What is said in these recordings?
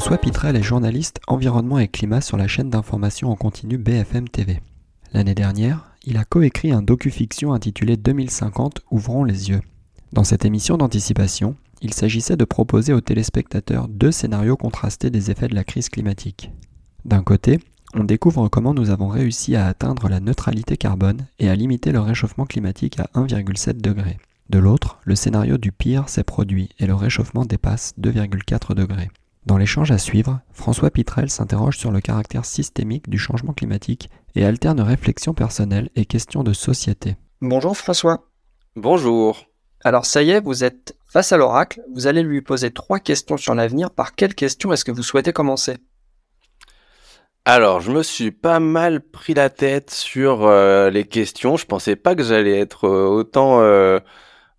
François Pitrel est journaliste environnement et climat sur la chaîne d'information en continu BFM TV. L'année dernière, il a coécrit un docu-fiction intitulé 2050 Ouvrons les yeux. Dans cette émission d'anticipation, il s'agissait de proposer aux téléspectateurs deux scénarios contrastés des effets de la crise climatique. D'un côté, on découvre comment nous avons réussi à atteindre la neutralité carbone et à limiter le réchauffement climatique à 1,7 degré. De l'autre, le scénario du pire s'est produit et le réchauffement dépasse 2,4 degrés. Dans l'échange à suivre, François Pitrel s'interroge sur le caractère systémique du changement climatique et alterne réflexion personnelle et questions de société. Bonjour François. Bonjour. Alors ça y est, vous êtes face à l'oracle, vous allez lui poser trois questions sur l'avenir. Par quelle question est-ce que vous souhaitez commencer? Alors, je me suis pas mal pris la tête sur euh, les questions. Je pensais pas que j'allais être euh, autant euh,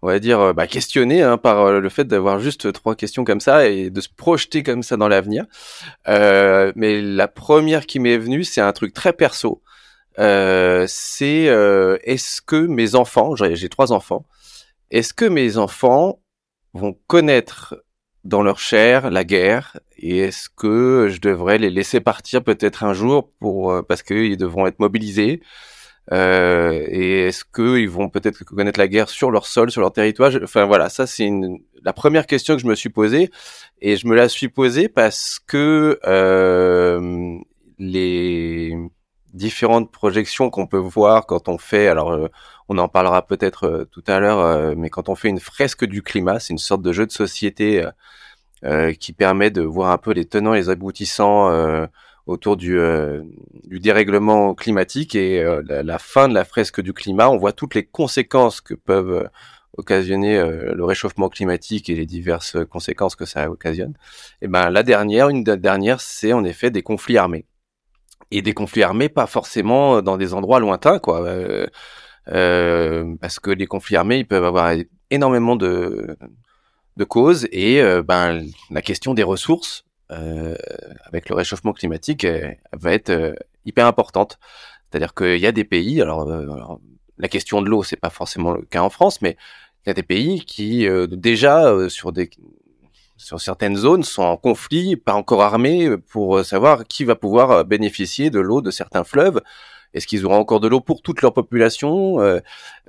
on va dire, euh, bah, questionné hein, par euh, le fait d'avoir juste trois questions comme ça et de se projeter comme ça dans l'avenir. Euh, mais la première qui m'est venue, c'est un truc très perso. Euh, c'est est-ce que mes enfants, j'ai trois enfants, est-ce que mes enfants vont connaître dans leur chair la guerre et est-ce que je devrais les laisser partir peut-être un jour pour parce qu'ils devront être mobilisés euh, et est-ce qu'ils vont peut-être connaître la guerre sur leur sol, sur leur territoire? Enfin voilà, ça c'est la première question que je me suis posée. Et je me la suis posée parce que euh, les différentes projections qu'on peut voir quand on fait, alors euh, on en parlera peut-être euh, tout à l'heure, euh, mais quand on fait une fresque du climat, c'est une sorte de jeu de société qui permet de voir un peu les tenants les aboutissants autour du, euh, du dérèglement climatique et euh, la, fin de la fresque du climat. On voit toutes les conséquences que peuvent euh, occasionner le réchauffement climatique et les diverses conséquences que ça occasionne. Et ben la dernière, une dernière, c'est en effet des conflits armés et des conflits armés pas forcément dans des endroits lointains quoi. parce que les conflits armés, ils peuvent avoir énormément de, de causes et ben la question des ressources euh, avec le réchauffement climatique euh, va être euh, hyper importante. C'est-à-dire qu'il y a des pays, alors, la question de l'eau, c'est pas forcément le cas en France, mais il y a des pays qui déjà sur des sur certaines zones sont en conflit, pas encore armés, pour savoir qui va pouvoir bénéficier de l'eau de certains fleuves. Est-ce qu'ils auront encore de l'eau pour toute leur population?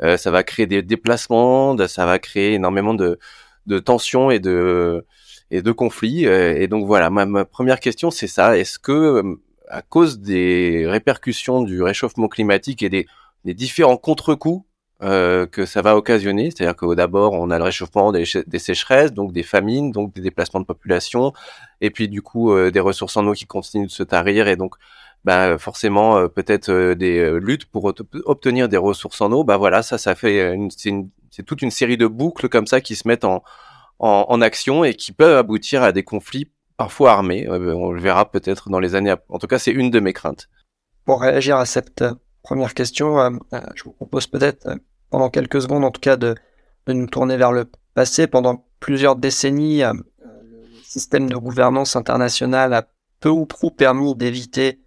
Ça va créer des déplacements, ça va créer énormément de, de tensions et de et de conflits. Euh, et donc voilà, ma, première question c'est ça. Est-ce que euh, à cause des répercussions du réchauffement climatique et des, des différents contre-coups euh, que ça va occasionner, c'est-à-dire que d'abord on a le réchauffement des, sécheresses, donc des famines, donc des déplacements de population, et puis du coup des ressources en eau qui continuent de se tarir, et donc bah, forcément peut-être des luttes pour obtenir des ressources en eau. Bah voilà, ça, ça fait c'est toute une série de boucles comme ça qui se mettent en, en, action et qui peuvent aboutir à des conflits parfois armés. Euh, on le verra peut-être dans les années. En tout cas, c'est une de mes craintes. Pour réagir à cette euh, première question, euh, je vous propose peut-être pendant quelques secondes, en tout cas, de, de, nous tourner vers le passé. Pendant plusieurs décennies, le système de gouvernance internationale a peu ou prou permis d'éviter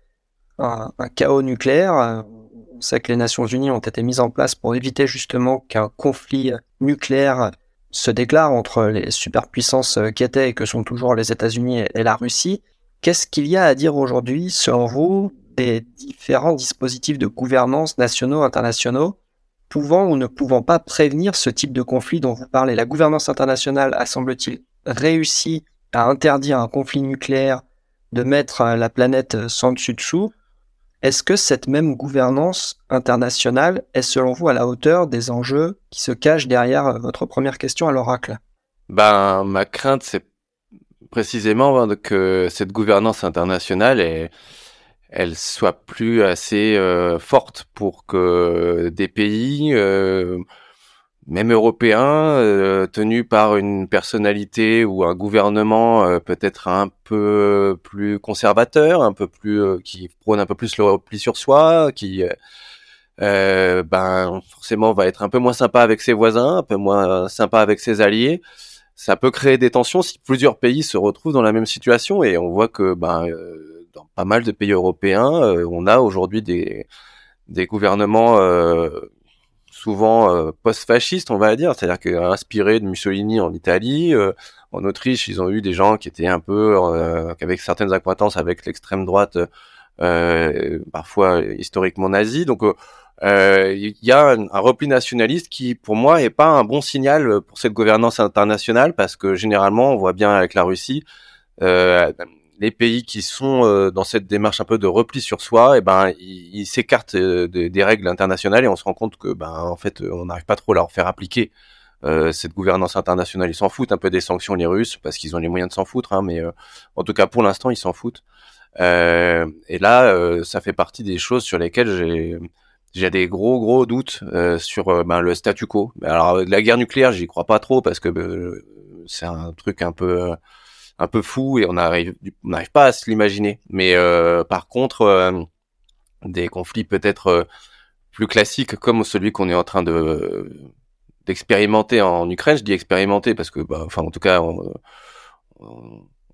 un, chaos nucléaire. On sait que les Nations Unies ont été mises en place pour éviter justement qu'un conflit nucléaire se déclare entre les superpuissances euh, qu'étaient et que sont toujours les États-Unis et la Russie. Qu'est-ce qu'il y a à dire aujourd'hui, selon vous, des différents dispositifs de gouvernance nationaux, internationaux, pouvant ou ne pouvant pas prévenir ce type de conflit dont vous parlez? La gouvernance internationale a, semble-t-il, réussi à interdire un conflit nucléaire, de mettre la planète sans dessus-dessous. Est-ce que cette même gouvernance internationale est selon vous à la hauteur des enjeux qui se cachent derrière euh, votre première question à l'oracle? Ben, ma crainte, c'est précisément que cette gouvernance internationale elle soit plus assez euh, forte pour que des pays euh, même européens, tenus par une personnalité ou un gouvernement peut-être un peu plus conservateur, un peu plus qui prône un peu plus le repli sur soi, qui ben forcément va être un peu moins sympa avec ses voisins, un peu moins sympa avec ses alliés. Ça peut créer des tensions si plusieurs pays se retrouvent dans la même situation. Et on voit que ben euh, dans pas mal de pays européens, euh, on a aujourd'hui des des gouvernements euh, souvent post-fascistes, on va dire, c'est-à-dire que inspirés de Mussolini en Italie, en Autriche, ils ont eu des gens qui étaient un peu avec certaines acquaintances avec l'extrême droite, parfois historiquement nazie. Donc il euh, y a un, repli nationaliste qui, pour moi, est pas un bon signal pour cette gouvernance internationale parce que généralement, on voit bien avec la Russie, euh, les pays qui sont euh, dans cette démarche un peu de repli sur soi, et eh ben, ils s'écartent des règles internationales et on se rend compte que, ben, en fait, on n'arrive pas trop à leur faire appliquer cette gouvernance internationale. Ils s'en foutent un peu des sanctions les Russes parce qu'ils ont les moyens de s'en foutre, hein, mais en tout cas pour l'instant, ils s'en foutent. et là, ça fait partie des choses sur lesquelles j'ai j'ai des gros gros doutes euh, sur euh, ben, le statu quo. Alors la guerre nucléaire, j'y crois pas trop parce que euh, c'est un truc un peu un peu fou et on on n'arrive pas à se l'imaginer. Mais par contre, des conflits peut-être plus classiques comme celui qu'on est en train de d'expérimenter en Ukraine. Je dis expérimenter parce que, bah, enfin, en tout cas, on,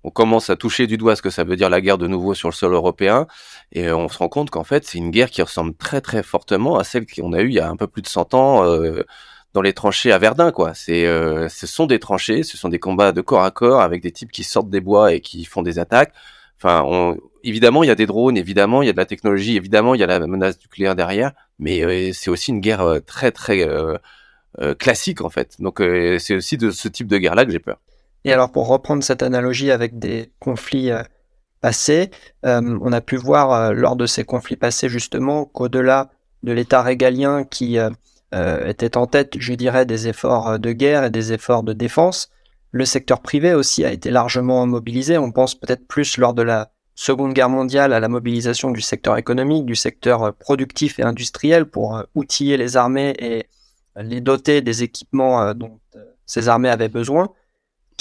on commence à toucher du doigt ce que ça veut dire la guerre de nouveau sur le sol européen, et on se rend compte qu'en fait c'est une guerre qui ressemble très très fortement à celle qu'on a eue il y a un peu plus de 100 ans euh, dans les tranchées à Verdun, quoi. C'est, euh, ce sont des tranchées, ce sont des combats de corps à corps avec des types qui sortent des bois et qui font des attaques. Enfin, on, évidemment il y a des drones, évidemment il y a de la technologie, évidemment il y a la menace nucléaire derrière, mais euh, c'est aussi une guerre très très classique en fait. Donc c'est aussi de ce type de guerre là que j'ai peur. Et alors pour reprendre cette analogie avec des conflits euh, passés, euh, on a pu voir euh, lors de ces conflits passés justement qu'au-delà de l'État régalien qui était en tête, je dirais, des efforts de guerre et des efforts de défense, le secteur privé aussi a été largement mobilisé. On pense peut-être plus lors de la Seconde Guerre mondiale à la mobilisation du secteur économique, du secteur productif et industriel pour outiller les armées et les doter des équipements dont ces armées avaient besoin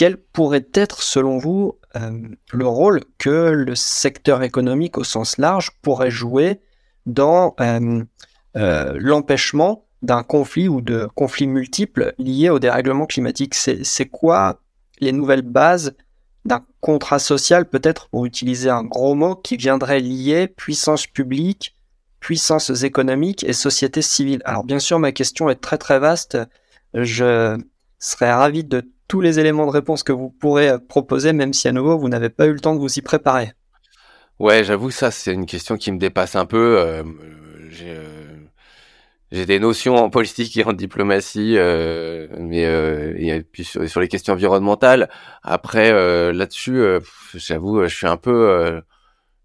quel pourrait être, selon vous, euh, le rôle que le secteur économique au sens large pourrait jouer dans euh, euh, l'empêchement d'un conflit ou de conflits multiples liés au dérèglement climatique C'est quoi les nouvelles bases d'un contrat social, peut-être pour utiliser un gros mot, qui viendrait lier puissance publique, puissances économiques et société civile? Alors bien sûr, ma question est très très vaste. Je serais ravi de tous les éléments de réponse que vous pourrez euh, proposer, même si à nouveau vous n'avez pas eu le temps de vous y préparer. Ouais, j'avoue, ça c'est une question qui me dépasse un peu. Euh, euh, j'ai des notions en politique et en diplomatie, mais et puis sur, les questions environnementales. Après, là-dessus, j'avoue, je suis un peu,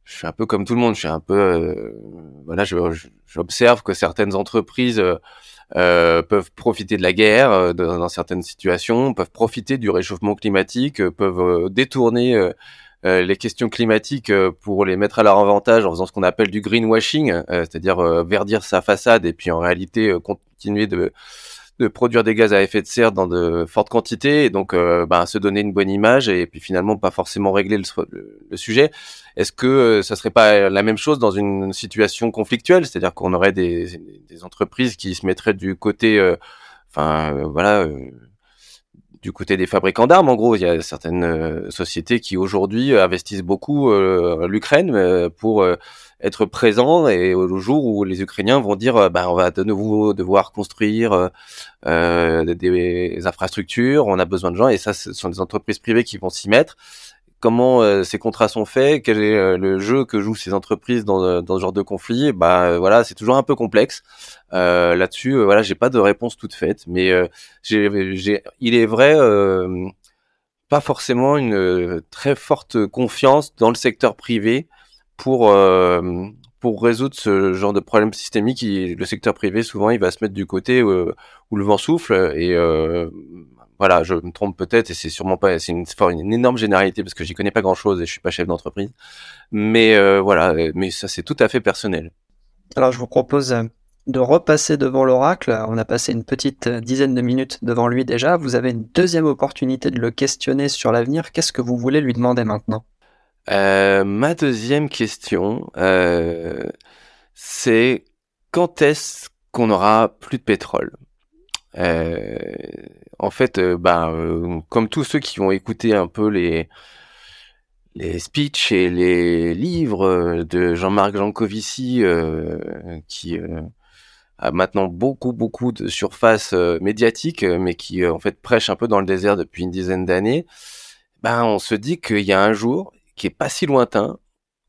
je suis un peu comme tout le monde. Je suis un peu, voilà, j'observe que certaines entreprises euh, peuvent profiter de la guerre euh, dans, certaines situations, peuvent profiter du réchauffement climatique, euh, peuvent détourner les questions climatiques pour les mettre à leur avantage en faisant ce qu'on appelle du greenwashing, c'est-à-dire verdir sa façade et puis en réalité continuer de de produire des gaz à effet de serre dans de fortes quantités et donc euh, bah, se donner une bonne image et puis finalement pas forcément régler le, sujet. Est-ce que euh, ça serait pas la même chose dans une situation conflictuelle, c'est-à-dire qu'on aurait des, des, entreprises qui se mettraient du côté, euh, enfin voilà, du côté des fabricants d'armes. En gros, il y a certaines sociétés qui aujourd'hui investissent beaucoup l'Ukraine pour être présent et au jour où les Ukrainiens vont dire bah on va de nouveau devoir construire euh, euh, des, infrastructures, on a besoin de gens et ça ce sont des entreprises privées qui vont s'y mettre. Comment euh, ces contrats sont faits Quel est le jeu que jouent ces entreprises dans, dans ce genre de conflit Bah voilà, c'est toujours un peu complexe. Là-dessus, voilà, j'ai pas de réponse toute faite, mais il est vrai pas forcément une très forte confiance dans le secteur privé pour euh, pour résoudre ce genre de problème systémique, le secteur privé souvent il va se mettre du côté où, où le vent souffle et euh, voilà, je me trompe peut-être et c'est sûrement pas c'est une, une, énorme généralité parce que j'y connais pas grand chose et je suis pas chef d'entreprise. Mais euh, voilà, mais ça c'est tout à fait personnel. Alors je vous propose de repasser devant l'oracle. On a passé une petite dizaine de minutes devant lui déjà. Vous avez une deuxième opportunité de le questionner sur l'avenir. Qu'est-ce que vous voulez lui demander maintenant? Euh, Ma deuxième question, euh, c'est quand est-ce qu'on aura plus de pétrole? Euh, En fait, bah, comme tous ceux qui ont écouté un peu les les speeches et les livres de Jean-Marc Jancovici, qui a maintenant beaucoup beaucoup de surface euh, médiatique, euh, mais qui euh, en fait prêche un peu dans le désert depuis une dizaine d'années, ben on se dit qu'il y a un jour qui est pas si lointain,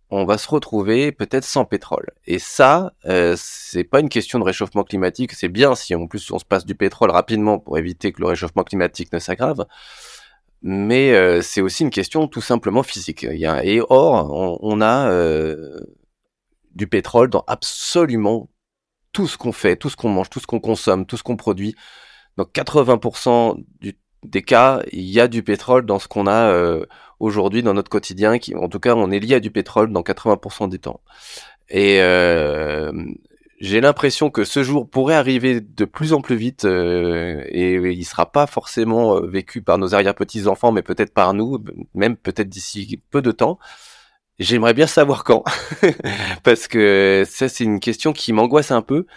on va se retrouver peut-être sans pétrole. Et ça, euh, c'est pas une question de réchauffement climatique. C'est bien si en plus on se passe du pétrole rapidement pour éviter que le réchauffement climatique ne s'aggrave. Mais c'est aussi une question tout simplement physique. Et or, on, a du pétrole dans absolument tout ce qu'on fait, tout ce qu'on mange, tout ce qu'on consomme, tout ce qu'on produit. Dans 80% des cas, il y a du pétrole dans ce qu'on a euh, aujourd'hui dans notre quotidien. Qui, en tout cas, on est lié à du pétrole dans 80% des temps. Et euh, j'ai l'impression que ce jour pourrait arriver de plus en plus vite euh, et il sera pas forcément vécu par nos arrière-petits-enfants, mais peut-être par nous, même peut-être d'ici peu de temps. J'aimerais bien savoir quand, parce que ça c'est une question qui m'angoisse un peu,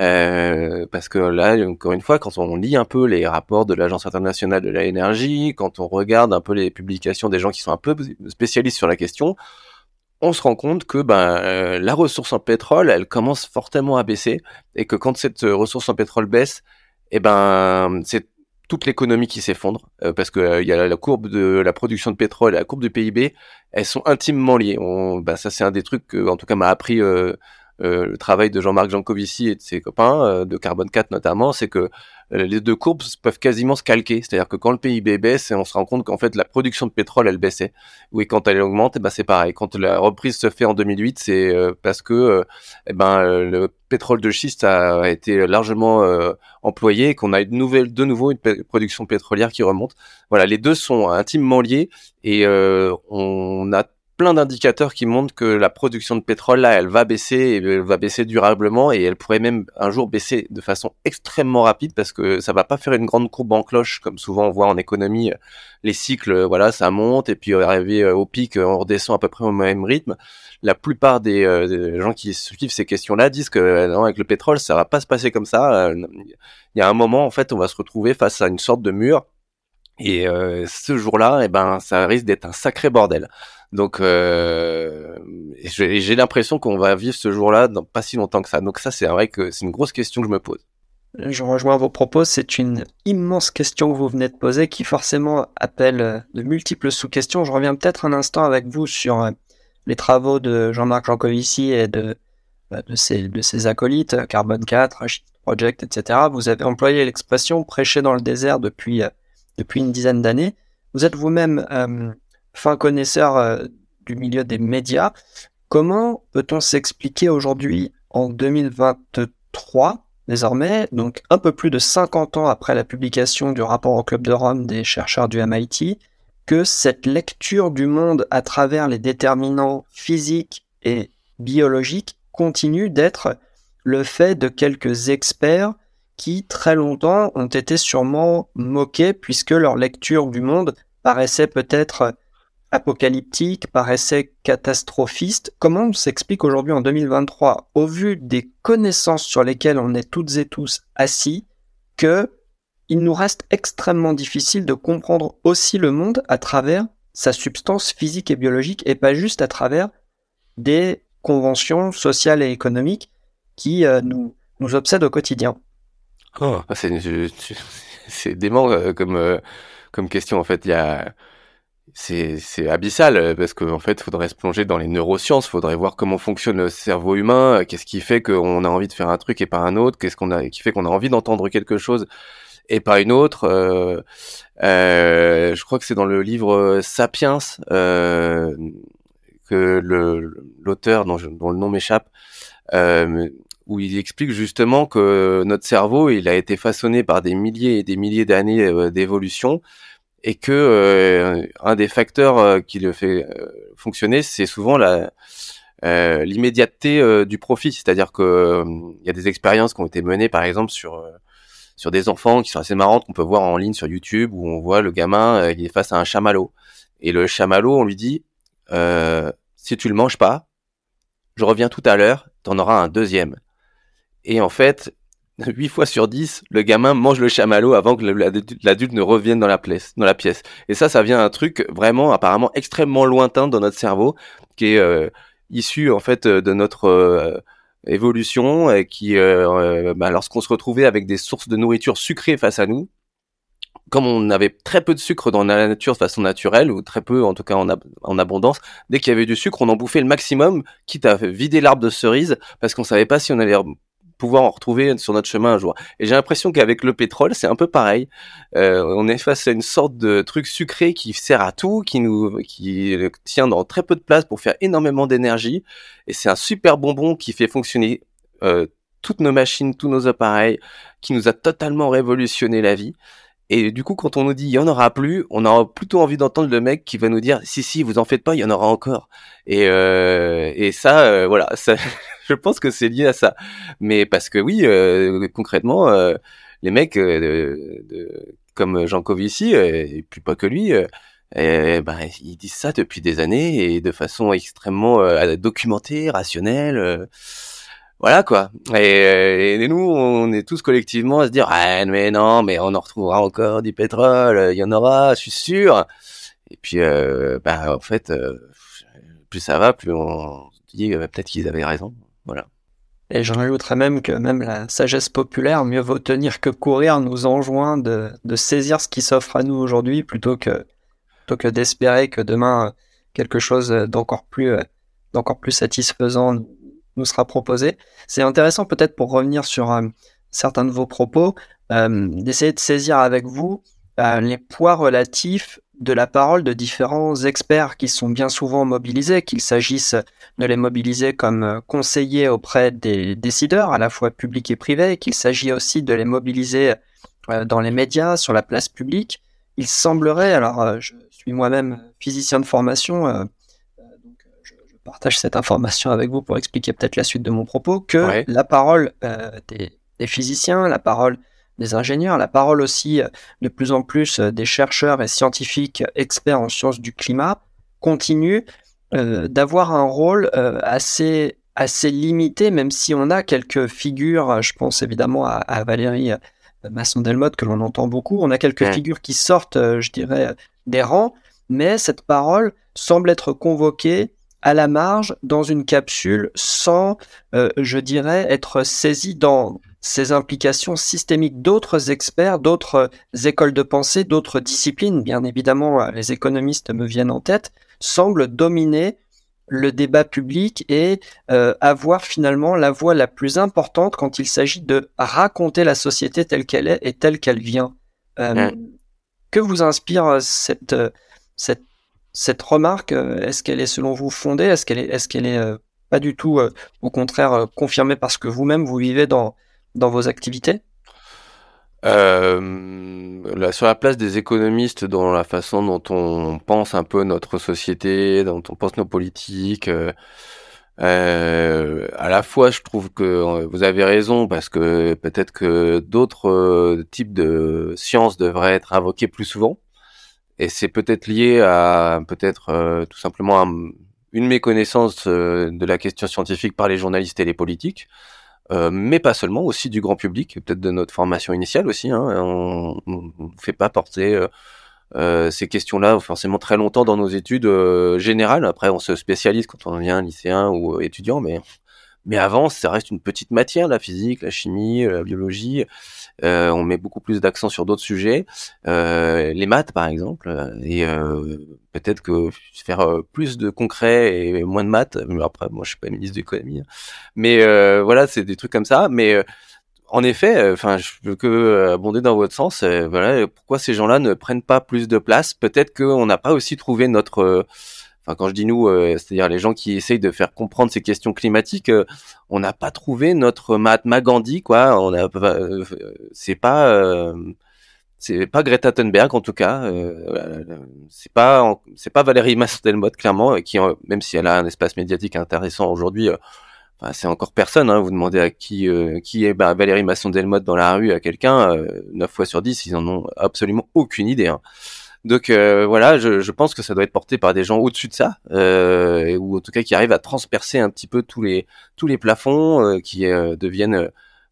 euh, parce que là encore une fois, quand on lit un peu les rapports de l'Agence internationale de l'énergie, quand on regarde un peu les publications des gens qui sont un peu spécialistes sur la question, on se rend compte que ben euh, la ressource en pétrole, elle commence fortement à baisser, et que quand cette ressource en pétrole baisse, eh ben c'est toute l'économie qui s'effondre euh, parce que euh, il y a la courbe de la production de pétrole et la courbe du PIB, elles sont intimement liées. Bah, ça c'est un des trucs que en tout cas m'a appris euh, euh, le travail de Jean-Marc Jancovici et de ses copains, euh, de Carbone 4 notamment, c'est que euh, les deux courbes peuvent quasiment se calquer. C'est-à-dire que quand le PIB baisse, on se rend compte qu'en fait la production de pétrole elle baissait. Oui, quand elle augmente, eh ben c'est pareil. Quand la reprise se fait en 2008, c'est parce que eh ben le pétrole de schiste a, été largement employé et qu'on a une nouvelle, de nouveau une production pétrolière qui remonte. Voilà, les deux sont intimement liés et on a plein d'indicateurs qui montrent que la production de pétrole là, elle va baisser et elle va baisser durablement et elle pourrait même un jour baisser de façon extrêmement rapide parce que ça va pas faire une grande courbe en cloche comme souvent on voit en économie les cycles voilà ça monte et puis arrivé euh, au pic on redescend à peu près au même rythme. La plupart des, euh, gens qui suivent ces questions-là disent que euh, non, avec le pétrole ça va pas se passer comme ça. Il y a un moment en fait on va se retrouver face à une sorte de mur et ce jour-là, eh ben, ça risque d'être un sacré bordel. Donc, euh, j'ai l'impression qu'on va vivre ce jour-là dans pas si longtemps que ça. Donc ça, c'est vrai que c'est une grosse question que je me pose. Je rejoins vos propos. C'est une immense question que vous venez de poser qui forcément appelle euh, de multiples sous-questions. Je reviens peut-être un instant avec vous sur euh, les travaux de Jean-Marc Jancovici et de, bah, de, ses, de ses acolytes, Carbone 4, Project, etc. Vous avez employé l'expression prêcher dans le désert depuis, depuis une dizaine d'années. Vous êtes vous-même fin connaisseur euh, du milieu des médias, comment peut-on s'expliquer aujourd'hui, en 2023, désormais, donc un peu plus de 50 ans après la publication du rapport au Club de Rome des chercheurs du MIT, que cette lecture du monde à travers les déterminants physiques et biologiques continue d'être le fait de quelques experts qui très longtemps ont été sûrement moqués puisque leur lecture du monde paraissait peut-être apocalyptique, paraissait catastrophiste. Comment on s'explique aujourd'hui en 2023, au vu des connaissances sur lesquelles on est toutes et tous assis, que il nous reste extrêmement difficile de comprendre aussi le monde à travers sa substance physique et biologique et pas juste à travers des conventions sociales et économiques qui euh, nous, nous obsèdent au quotidien? Oh, c'est dément euh, comme, euh, comme question en fait. Il y a c'est abyssal euh, parce qu'en en fait, faudrait se plonger dans les neurosciences, il faudrait voir comment fonctionne le cerveau humain, qu'est-ce qui fait qu'on a envie de faire un truc et pas un autre, qu'est-ce qu'on a qui fait qu'on a envie d'entendre quelque chose et pas une autre. Euh, euh, je crois que c'est dans le livre Sapiens euh, que l'auteur dont, dont, le nom m'échappe, où il explique justement que notre cerveau, il a été façonné par des milliers et des milliers d'années d'évolution et que euh, un des facteurs euh, qui le fait euh, fonctionner, c'est souvent la l'immédiateté du profit, c'est-à-dire que il y a des expériences qui ont été menées, par exemple, sur sur des enfants qui sont assez marrantes qu'on peut voir en ligne sur YouTube où on voit le gamin il est face à un chamallow et le chamallow on lui dit si tu le manges pas, je reviens tout à l'heure, t'en auras un deuxième. Et en fait, 8 fois sur 10, le gamin mange le chamallow avant que l'adulte ne revienne dans la, pièce. Et ça, ça vient d'un truc vraiment apparemment extrêmement lointain dans notre cerveau, qui est euh, issu en fait de notre euh, évolution, et qui, euh, bah, lorsqu'on se retrouvait avec des sources de nourriture sucrées face à nous, comme on avait très peu de sucre dans la nature de façon naturelle, ou très peu en tout cas en, en abondance, dès qu'il y avait du sucre, on en bouffait le maximum, quitte à vider l'arbre de cerise, parce qu'on savait pas si on allait pouvoir en retrouver sur notre chemin un jour. Et j'ai l'impression qu'avec le pétrole, c'est un peu pareil. Euh, on est face à une sorte de truc sucré qui sert à tout, qui nous, qui tient dans très peu de place pour faire énormément d'énergie. Et c'est un super bonbon qui fait fonctionner euh, toutes nos machines, tous nos appareils, qui nous a totalement révolutionné la vie. Et du coup, quand on nous dit il y en aura plus, on a plutôt envie d'entendre le mec qui va nous dire si si, vous en faites pas, il y en aura encore. Et euh, et ça, euh, voilà, ça, je pense que c'est lié à ça. Mais parce que oui, euh, concrètement, euh, les mecs de, de, comme Jean Covici, et puis pas que lui. ben, ils disent ça depuis des années et de façon extrêmement documentée, rationnelle voilà quoi. Et, et, nous, on est tous collectivement à se dire ah mais non, mais on en retrouvera encore du pétrole, il y en aura, je suis sûr. Et puis euh, bah en fait, euh, plus ça va, plus on se dit euh, peut-être qu'ils avaient raison. Voilà. Et j'en ajouterais même que même la sagesse populaire, mieux vaut tenir que courir, nous enjoint de, de saisir ce qui s'offre à nous aujourd'hui plutôt que plutôt que d'espérer que demain quelque chose d'encore plus d'encore plus satisfaisant sera proposé. C'est intéressant peut-être pour revenir sur euh, certains de vos propos, euh, d'essayer de saisir avec vous euh, les poids relatifs de la parole de différents experts qui sont bien souvent mobilisés, qu'il s'agisse de les mobiliser comme conseillers auprès des décideurs, à la fois publics et privés, qu'il s'agit aussi de les mobiliser dans les médias, sur la place publique. Il semblerait, alors je suis moi-même physicien de formation, partage cette information avec vous pour expliquer peut-être la suite de mon propos, que la parole euh, des, physiciens, la parole des ingénieurs, la parole aussi euh, de plus en plus euh, des chercheurs et scientifiques experts en sciences du climat continue d'avoir un rôle assez assez limité, même si on a quelques figures, je pense évidemment à, Valérie Masson-Delmotte que l'on entend beaucoup, on a quelques figures qui sortent, je dirais, des rangs, mais cette parole semble être convoquée à la marge dans une capsule sans, euh, je dirais, être saisi dans ces implications systémiques d'autres experts, d'autres écoles de pensée, d'autres disciplines, bien évidemment, euh, les économistes me viennent en tête, semblent dominer le débat public et euh, avoir finalement la voix la plus importante quand il s'agit de raconter la société telle qu'elle est et telle qu'elle vient. Que vous inspire cette, cette cette remarque, euh, est-ce qu'elle est selon vous fondée? Est-ce qu'elle est, qu'elle est euh, pas du tout, euh, au contraire, confirmée parce que vous-même vous vivez dans vos activités? Sur la place des économistes dans la façon dont on pense un peu notre société, dont on pense nos politiques. À la fois, je trouve que vous avez raison parce que peut-être que d'autres types de sciences devraient être invoquées plus souvent. Et c'est peut-être lié à peut-être euh, tout simplement une méconnaissance euh, de la question scientifique par les journalistes et les politiques, euh, mais pas seulement, aussi du grand public, peut-être de notre formation initiale aussi. Hein, on ne fait pas porter ces questions-là forcément très longtemps dans nos études générales. Après, on se spécialise quand on devient lycéen ou étudiant, mais mais avant, ça reste une petite matière, la physique, la chimie, la biologie. Euh, on met beaucoup plus d'accent sur d'autres sujets, euh, les maths par exemple, et euh, peut-être que faire plus de concret et moins de maths. Après, moi, je suis pas ministre d'économie, hein. mais voilà, c'est des trucs comme ça. Mais en effet, enfin, je veux que abonder dans votre sens. voilà, pourquoi ces gens-là ne prennent pas plus de place? Peut-être qu'on n'a pas aussi trouvé notre enfin quand je dis nous, euh, c'est-à-dire les gens qui essayent de faire comprendre ces questions climatiques, euh, on n'a pas trouvé notre Mahatma Gandhi, quoi. On a, euh, c'est pas, c'est pas Greta Thunberg en tout cas. Euh, c'est pas c'est pas Valérie Masson-Delmotte clairement, qui même si elle a un espace médiatique intéressant aujourd'hui, c'est encore personne. Hein, vous demandez à qui qui est bah, Valérie Masson-Delmotte dans la rue à quelqu'un, 9 fois sur 10, ils en ont absolument aucune idée. Hein. Donc euh, voilà, je, pense que ça doit être porté par des gens au-dessus de ça, euh, ou en tout cas qui arrivent à transpercer un petit peu tous les tous les plafonds, euh, qui euh, deviennent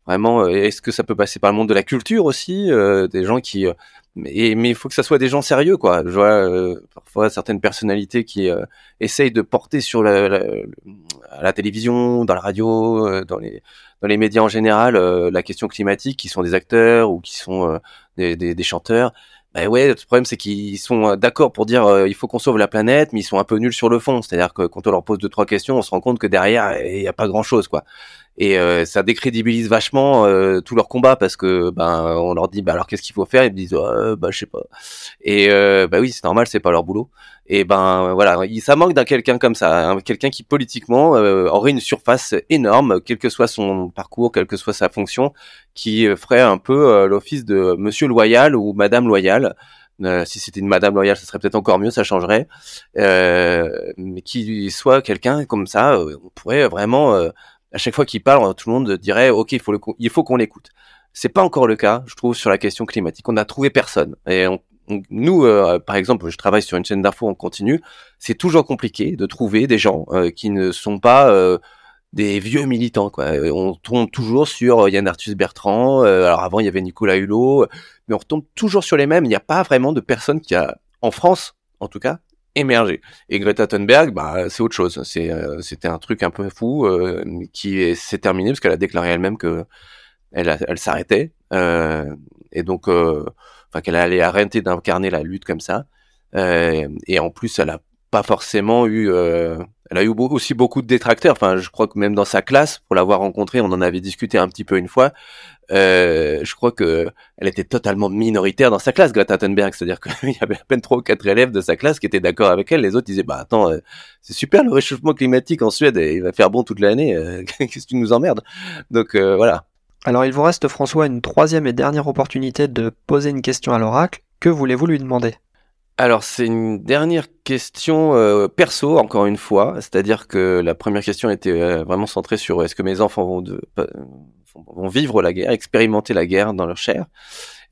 vraiment. Est-ce que ça peut passer par le monde de la culture aussi, des gens qui mais, mais il faut que ça soit des gens sérieux, quoi. Je vois parfois certaines personnalités qui essayent de porter sur la, la, télévision, dans la radio, dans les dans les médias en général, la question climatique, qui sont des acteurs ou qui sont des, des chanteurs bah ouais, le problème c'est qu'ils sont euh, d'accord pour dire euh, il faut qu'on sauve la planète, mais ils sont un peu nuls sur le fond. C'est-à-dire que quand on leur pose deux trois questions, on se rend compte que derrière il y a pas grand chose quoi. Et euh, ça décrédibilise vachement tout leur combat parce que ben on leur dit bah alors qu'est-ce qu'il faut faire? Ils me disent bah je sais pas. Et bah oui c'est normal, c'est pas leur boulot. Et ben voilà, ça manque d'un quelqu'un comme ça, hein, quelqu'un qui politiquement aurait une surface énorme, quel que soit son parcours, quelle que soit sa fonction, qui ferait un peu l'office de Monsieur loyal ou Madame loyale. Euh, si c'était une Madame loyale, ça serait peut-être encore mieux, ça changerait. Euh, mais qui soit quelqu'un comme ça, euh, on pourrait vraiment, à chaque fois qu'il parle, tout le monde dirait, ok, il faut qu'on l'écoute. C'est pas encore le cas, je trouve, sur la question climatique. On n'a trouvé personne. Et nous, par exemple, je travaille sur une chaîne d'infos en continu. C'est toujours compliqué de trouver des gens qui ne sont pas des vieux militants quoi. Euh, on tombe toujours sur euh, Yann Arthus Bertrand. Euh, alors avant il y avait Nicolas Hulot, mais on retombe toujours sur les mêmes. Il n'y a pas vraiment de personne qui a, en France en tout cas, émergé. Et Greta Thunberg, bah c'est autre chose. C'est c'était un truc un peu fou qui s'est terminé parce qu'elle a déclaré elle-même que elle, elle s'arrêtait et donc enfin qu'elle allait arrêter d'incarner la lutte comme ça. et en plus elle a pas forcément eu elle a eu aussi beaucoup de détracteurs. Enfin, je crois que même dans sa classe, pour l'avoir rencontrée, on en avait discuté un petit peu une fois. Euh, je crois que elle était totalement minoritaire dans sa classe, Greta Thunberg. C'est-à-dire qu'il y avait à peine trois ou quatre élèves de sa classe qui étaient d'accord avec elle. Les autres disaient, bah attends, euh, c'est super le réchauffement climatique en Suède, il va faire bon toute l'année. Euh, qu'est-ce que tu nous emmerdes? Donc voilà. Alors il vous reste, François, une troisième et dernière opportunité de poser une question à l'oracle. Que voulez-vous lui demander? Alors c'est une dernière question euh, perso encore une fois, c'est-à-dire que la première question était euh, vraiment centrée sur est-ce que mes enfants vont, vivre la guerre, expérimenter la guerre dans leur chair?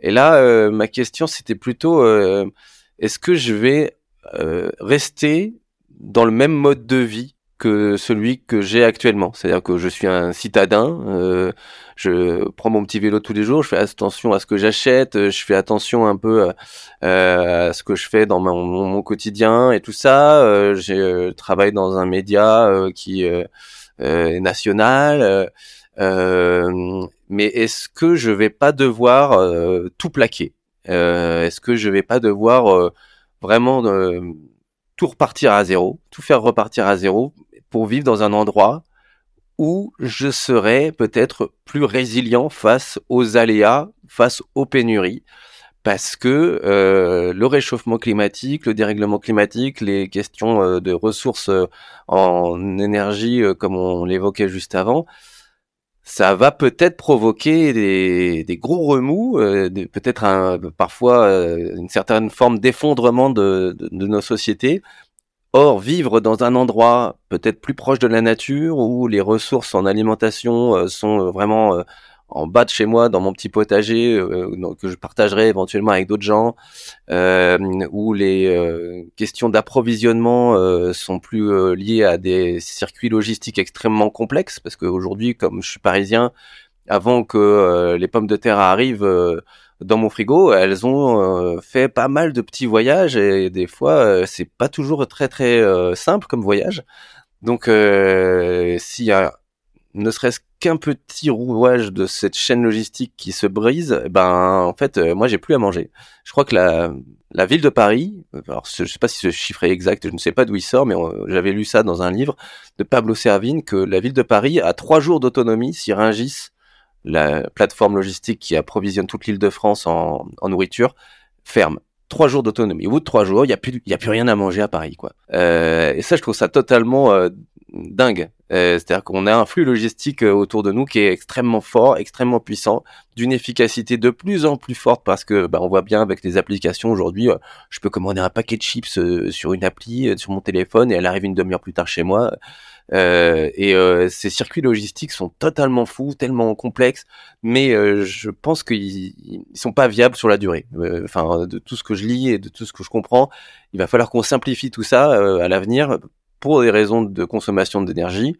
Et là euh, ma question c'était plutôt est-ce que je vais rester dans le même mode de vie que celui que j'ai actuellement. C'est-à-dire que je suis un citadin, euh, je prends mon petit vélo tous les jours, je fais attention à ce que j'achète, je fais attention un peu euh, à ce que je fais dans mon, quotidien et tout ça. Euh, je travaille dans un média qui est national. mais est-ce que je vais pas devoir tout plaquer? Est-ce que je vais pas devoir vraiment tout repartir à zéro, tout faire repartir à zéro pour vivre dans un endroit où je serais peut-être plus résilient face aux aléas, face aux pénuries, parce que euh, le réchauffement climatique, le dérèglement climatique, les questions euh, de ressources euh, en énergie, comme on l'évoquait juste avant, ça va peut-être provoquer des, gros remous, peut-être parfois une certaine forme d'effondrement de, nos sociétés, Or, vivre dans un endroit peut-être plus proche de la nature, où les ressources en alimentation euh, sont euh, vraiment euh, en bas de chez moi, dans mon petit potager, que je partagerai éventuellement avec d'autres gens, où les questions d'approvisionnement sont plus liées à des circuits logistiques extrêmement complexes, parce qu'aujourd'hui, comme je suis parisien, avant que les pommes de terre arrivent dans mon frigo, elles ont euh, fait pas mal de petits voyages et des fois euh, c'est pas toujours très très euh, simple comme voyage. Donc s'il y a ne serait-ce qu'un petit rouage de cette chaîne logistique qui se brise, eh ben en fait moi j'ai plus à manger. Je crois que la la ville de Paris, alors je sais pas si ce chiffre est exact, je ne sais pas d'où il sort, mais j'avais lu ça dans un livre de Pablo Servine que la ville de Paris a trois jours d'autonomie si Ringis la plateforme logistique qui approvisionne toute l'île de France en, nourriture, ferme. Trois jours d'autonomie. Au bout de trois jours, il n'y a plus, y a plus rien à manger à Paris, quoi. Euh, et ça, je trouve ça totalement euh, dingue. C'est-à-dire qu'on a un flux logistique autour de nous qui est extrêmement fort, extrêmement puissant, d'une efficacité de plus en plus forte parce que bah, on voit bien avec les applications aujourd'hui, je peux commander un paquet de chips sur une appli sur mon téléphone et elle arrive une demi-heure plus tard chez moi. Euh, et euh, ces circuits logistiques sont totalement fous, tellement complexes, mais euh, je pense qu'ils ils sont pas viables sur la durée. Enfin, de tout ce que je lis et de tout ce que je comprends, il va falloir qu'on simplifie tout ça à l'avenir pour des raisons de consommation d'énergie.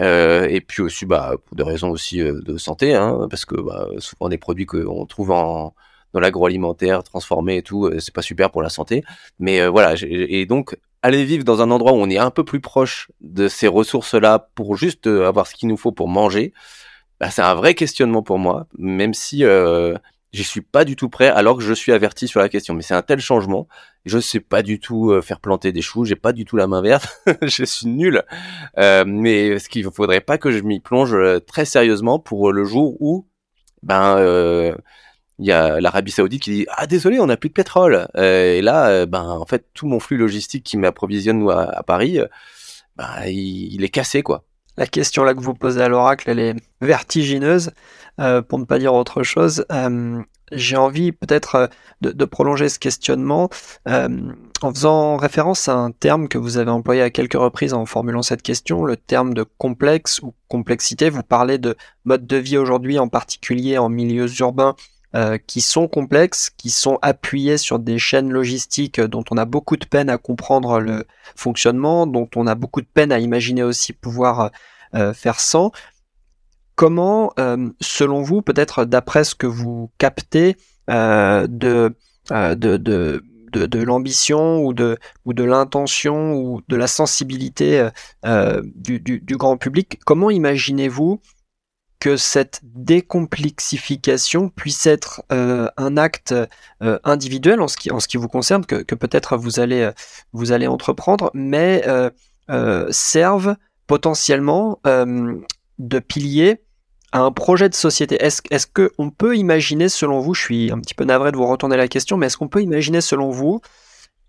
Euh, et puis aussi bah, pour des raisons aussi de santé, hein, parce que bah, souvent des produits qu'on trouve dans l'agroalimentaire transformé et tout, c'est pas super pour la santé. Mais voilà, et donc aller vivre dans un endroit où on est un peu plus proche de ces ressources-là pour juste euh, avoir ce qu'il nous faut pour manger, bah, c'est un vrai questionnement pour moi, même si euh, j'y suis pas du tout prêt, alors que je suis averti sur la question. Mais c'est un tel changement, je sais pas du tout euh, faire planter des choux, j'ai pas du tout la main verte, je suis nul. Euh, mais ce qu'il faudrait pas que je m'y plonge euh, très sérieusement pour le jour où, ben il y a l'Arabie Saoudite qui dit ah désolé on n'a plus de pétrole euh, et là euh, ben en fait tout mon flux logistique qui m'approvisionne à, Paris euh, ben, il, est cassé quoi. La question là que vous posez à l'oracle elle est vertigineuse pour ne pas dire autre chose. J'ai envie peut-être de, de, prolonger ce questionnement en faisant référence à un terme que vous avez employé à quelques reprises en formulant cette question, le terme de complexe ou complexité. Vous parlez de mode de vie aujourd'hui, en particulier en milieux urbains, euh, qui sont complexes, qui sont appuyés sur des chaînes logistiques dont on a beaucoup de peine à comprendre le fonctionnement, dont on a beaucoup de peine à imaginer aussi pouvoir euh, faire sans. Comment, euh, selon vous, peut-être d'après ce que vous captez de, de, de de, l'ambition ou de, ou de l'intention ou de la sensibilité du, grand public, comment imaginez-vous que cette décomplexification puisse être euh, un acte euh, individuel en ce qui en ce qui vous concerne que, que peut-être vous allez vous allez entreprendre mais euh, euh serve potentiellement de pilier à un projet de société. Est-ce que on peut imaginer selon vous, je suis un petit peu navré de vous retourner la question, mais est-ce qu'on peut imaginer selon vous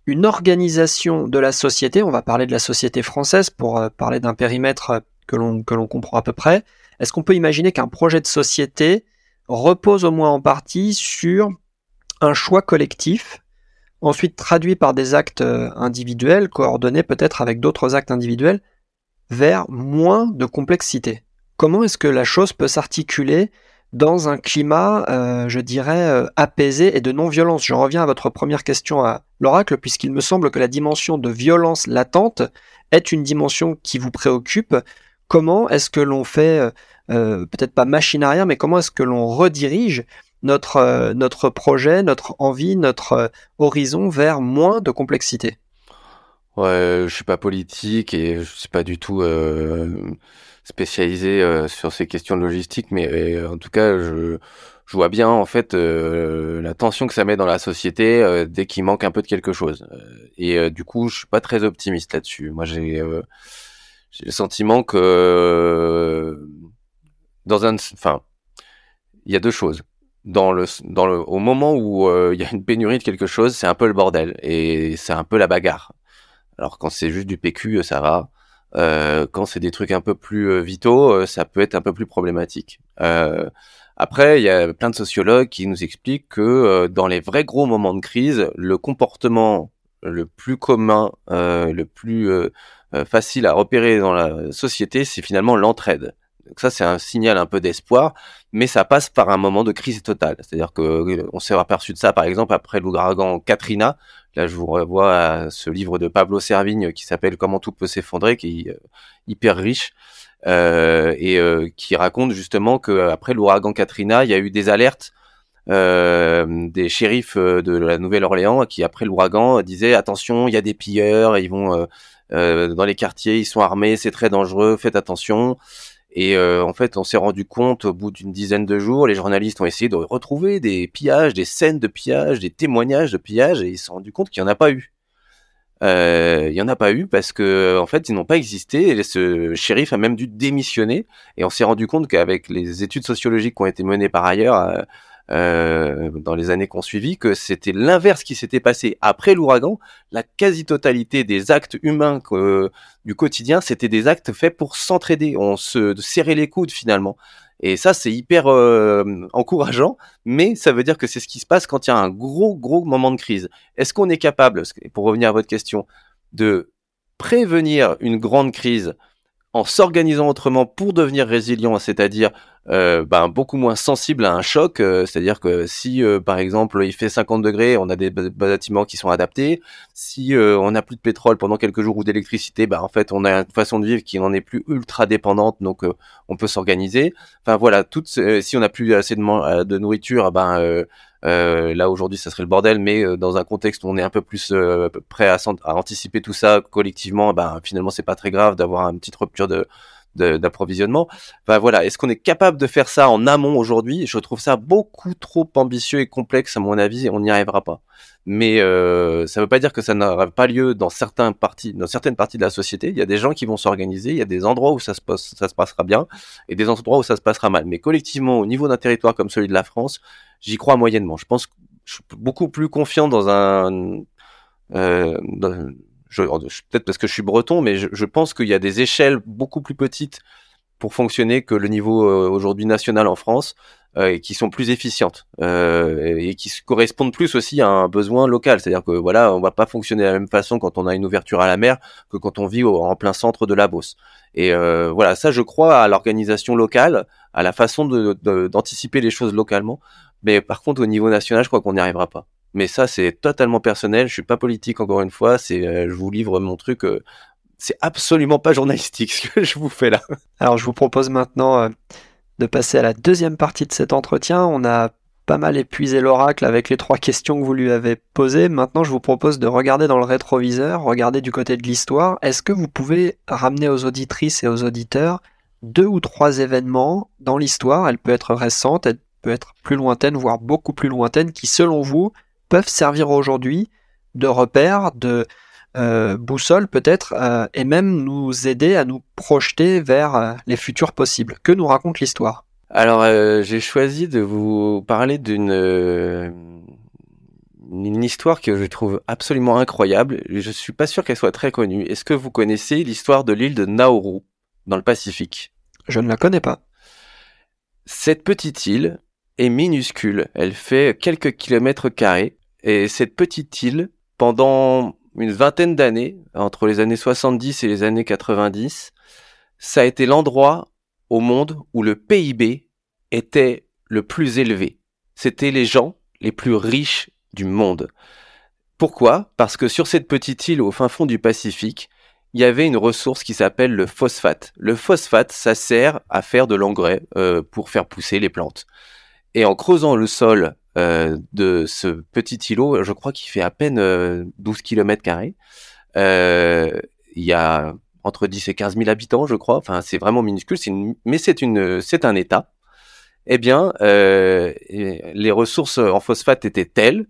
une organisation de la société, on va parler de la société française pour parler d'un périmètre que l'on comprend à peu près, est-ce qu'on peut imaginer qu'un projet de société repose au moins en partie sur un choix collectif, ensuite traduit par des actes euh, individuels, coordonnés peut-être avec d'autres actes individuels, vers moins de complexité? Comment est-ce que la chose peut s'articuler dans un climat, euh, je dirais, euh, apaisé et de non-violence? Je reviens à votre première question à l'oracle, puisqu'il me semble que la dimension de violence latente est une dimension qui vous préoccupe. Comment est-ce que l'on fait, euh, euh, peut-être pas machine mais comment est-ce que l'on redirige notre, euh, notre projet, notre envie, notre horizon vers moins de complexité? Ouais, je suis pas politique et je suis pas du tout spécialisé sur ces questions de logistique, mais en tout cas, je, vois bien en fait la tension que ça met dans la société dès qu'il manque un peu de quelque chose. et du coup, je suis pas très optimiste là-dessus. Moi, j'ai le sentiment que dans un, enfin, il y a deux choses. Dans le, dans le, au moment où euh, il y a une pénurie de quelque chose, c'est un peu le bordel et c'est un peu la bagarre. Alors quand c'est juste du PQ, ça va. Euh, quand c'est des trucs un peu plus euh, vitaux, euh, ça peut être un peu plus problématique. Euh, après, il y a plein de sociologues qui nous expliquent que dans les vrais gros moments de crise, le comportement le plus commun, le plus euh, facile à repérer dans la société, c'est finalement l'entraide. Donc ça, c'est un signal un peu d'espoir, mais ça passe par un moment de crise totale. C'est-à-dire que euh, on s'est aperçu de ça, par exemple, après l'ouragan Katrina. Là, je vous revois à ce livre de Pablo Servigne qui s'appelle Comment tout peut s'effondrer, qui est euh, hyper riche euh, et qui raconte justement que après l'ouragan Katrina, il y a eu des alertes euh, des shérifs de la Nouvelle-Orléans qui, après l'ouragan, disaient attention, il y a des pilleurs, ils vont euh, dans les quartiers, ils sont armés, c'est très dangereux, faites attention. Et euh, en fait, on s'est rendu compte au bout d'une dizaine de jours, les journalistes ont essayé de retrouver des pillages, des scènes de pillage, des témoignages de pillage, et ils se sont rendus compte qu'il n'y en a pas eu. Euh, il y en a pas eu parce que en fait ils n'ont pas existé et ce shérif a même dû démissionner et on s'est rendu compte qu'avec les études sociologiques qui ont été menées par ailleurs euh, dans les années qu'on suivi que c'était l'inverse qui s'était passé après l'ouragan. La quasi-totalité des actes humains du quotidien, c'était des actes faits pour s'entraider, on se serrait les coudes finalement. Et ça, c'est hyper euh, encourageant, mais ça veut dire que c'est ce qui se passe quand il y a un gros, gros moment de crise. Est-ce qu'on est capable, pour revenir à votre question, de prévenir une grande crise en s'organisant autrement pour devenir résilient, c'est-à-dire euh, ben, beaucoup moins sensible à un choc. Euh, c'est-à-dire que si, euh, par exemple, il fait 50 degrés, on a des bâtiments qui sont adaptés. Si on n'a plus de pétrole pendant quelques jours ou d'électricité, ben, en fait, on a une façon de vivre qui n'en est plus ultra dépendante, donc on peut s'organiser. Enfin voilà, si on n'a plus assez de, nourriture, ben là aujourd'hui, ça serait le bordel, mais dans un contexte où on est un peu plus prêt à, à, anticiper tout ça collectivement, ben finalement c'est pas très grave d'avoir une petite rupture de d'approvisionnement. Ben voilà, est-ce qu'on est capable de faire ça en amont aujourd'hui? Je trouve ça beaucoup trop ambitieux et complexe à mon avis, et on n'y arrivera pas mais euh, ça ne veut pas dire que ça n'aura pas lieu dans certains parties, dans certaines parties de la société. Il y a des gens qui vont s'organiser, il y a des endroits où ça se, passe, ça se passera bien et des endroits où ça se passera mal. Mais collectivement, au niveau d'un territoire comme celui de la France, j'y crois moyennement. Je pense que je suis beaucoup plus confiant dans un, euh, peut-être parce que je suis breton, mais je, je pense qu'il y a des échelles beaucoup plus petites pour fonctionner que le niveau euh, aujourd'hui national en France. Euh, qui sont plus efficientes euh, et qui correspondent plus aussi à un besoin local. C'est-à-dire que voilà, on va pas fonctionner de la même façon quand on a une ouverture à la mer que quand on vit en plein centre de la Beauce. Et euh, voilà, ça, je crois à l'organisation locale, à la façon d'anticiper de, les choses localement. Mais par contre, au niveau national, je crois qu'on n'y arrivera pas. Mais ça, c'est totalement personnel. Je suis pas politique encore une fois. C'est, euh, je vous livre mon truc. Euh, c'est absolument pas journalistique ce que je vous fais là. Alors, je vous propose maintenant de passer à la deuxième partie de cet entretien. On a pas mal épuisé l'oracle avec les trois questions que vous lui avez posées. Maintenant, je vous propose de regarder dans le rétroviseur, regarder du côté de l'histoire. Est-ce que vous pouvez ramener aux auditrices et aux auditeurs deux ou trois événements dans l'histoire? Elle peut être récente, elle peut être plus lointaine, voire beaucoup plus lointaine, qui, selon vous, peuvent servir aujourd'hui de repères, de euh, boussole peut-être, euh, et même nous aider à nous projeter vers euh, les futurs possibles. Que nous raconte l'histoire? Alors, j'ai choisi de vous parler d'une une histoire que je trouve absolument incroyable. Je suis pas sûr qu'elle soit très connue. Est-ce que vous connaissez l'histoire de l'île de Nauru dans le Pacifique? Je ne la connais pas. Cette petite île est minuscule. Elle fait quelques kilomètres carrés. Et cette petite île, pendant une vingtaine d'années, entre les années 70 et les années 90, ça a été l'endroit au monde où le PIB était le plus élevé. C'était les gens les plus riches du monde. Pourquoi? Parce que sur cette petite île au fin fond du Pacifique, il y avait une ressource qui s'appelle le phosphate. Le phosphate, ça sert à faire de l'engrais euh, pour faire pousser les plantes. Et en creusant le sol euh, de ce petit îlot, je crois qu'il fait à peine 12 euh, km carrés. Euh, il y a entre 10 et 15 000 habitants, je crois. Enfin, c'est vraiment minuscule, mais c'est une, c'est un État. Eh bien, les ressources en phosphate étaient telles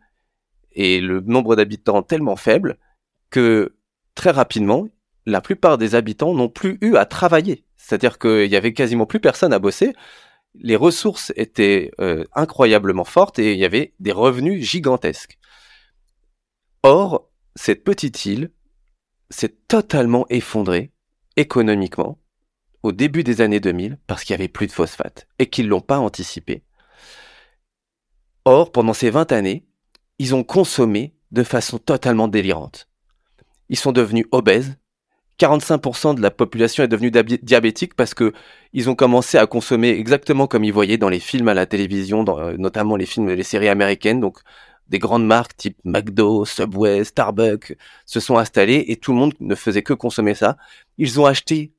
et le nombre d'habitants tellement faible que très rapidement, la plupart des habitants n'ont plus eu à travailler. C'est-à-dire qu'il y avait quasiment plus personne à bosser les ressources étaient euh, incroyablement fortes et il y avait des revenus gigantesques. Or, cette petite île s'est totalement effondrée économiquement au début des années 2000 parce qu'il y avait plus de phosphate et qu'ils l'ont pas anticipé. Or, pendant ces 20 années, ils ont consommé de façon totalement délirante. Ils sont devenus obèses, 45% de la population est devenue diabétique parce que ils ont commencé à consommer exactement comme ils voyaient dans les films à la télévision, euh, notamment les films et les séries américaines. Donc, des grandes marques type McDo, Subway, Starbucks se sont installées et tout le monde ne faisait que consommer ça. Ils ont acheté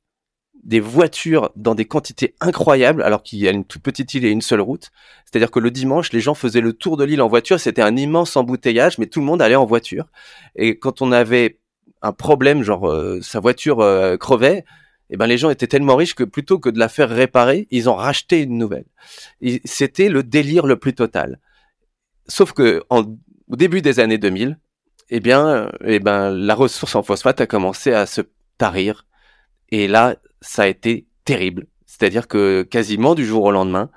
des voitures dans des quantités incroyables alors qu'il y a une toute petite île et une seule route. C'est-à-dire que le dimanche, les gens faisaient le tour de l'île en voiture. C'était un immense embouteillage, mais tout le monde allait en voiture. Et quand on avait un problème, genre euh, sa voiture euh, crevait, et eh ben les gens étaient tellement riches que plutôt que de la faire réparer, ils ont racheté une nouvelle. C'était le délire le plus total. Sauf que en, au début des années 2000, eh bien, eh ben la ressource en phosphate a commencé à se tarir, et là, ça a été terrible. C'est-à-dire que quasiment du jour au lendemain,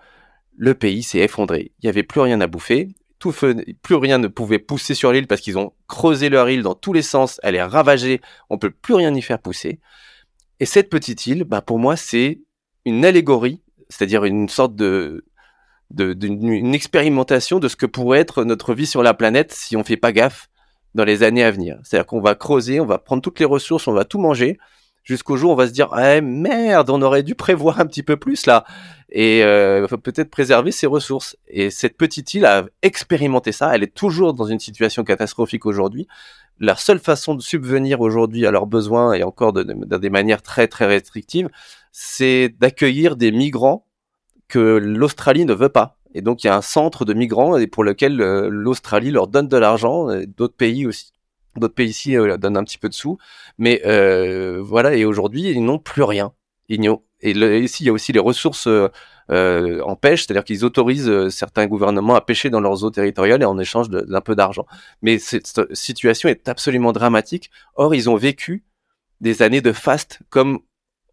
le pays s'est effondré. Il n'y avait plus rien à bouffer. Tout plus rien ne pouvait pousser sur l'île parce qu'ils ont creusé leur île dans tous les sens. Elle est ravagée. On peut plus rien y faire pousser. Et cette petite île, bah, pour moi, c'est une allégorie, c'est-à-dire une sorte de, d'une expérimentation de ce que pourrait être notre vie sur la planète si on fait pas gaffe dans les années à venir. C'est-à-dire qu'on va creuser, on va prendre toutes les ressources, on va tout manger, jusqu'au jour où on va se dire eh merde, on aurait dû prévoir un petit peu plus là et euh, peut-être préserver ses ressources. Et cette petite île a expérimenté ça. Elle est toujours dans une situation catastrophique aujourd'hui. La seule façon de subvenir aujourd'hui à leurs besoins et encore de, de, des très très restrictives, c'est d'accueillir des migrants que l'Australie ne veut pas. Et donc il y a un centre de migrants pour lequel euh, l'Australie leur donne de l'argent, d'autres pays aussi. D'autres pays ici euh, donnent un petit peu de sous, mais euh, voilà. Et aujourd'hui, ils n'ont plus rien. Ils et ici, il y a aussi les ressources euh, en pêche, c'est-à-dire qu'ils autorisent certains gouvernements à pêcher dans leurs eaux territoriales et en échange d'un peu d'argent. Mais cette situation est absolument dramatique. Or, ils ont vécu des années de faste comme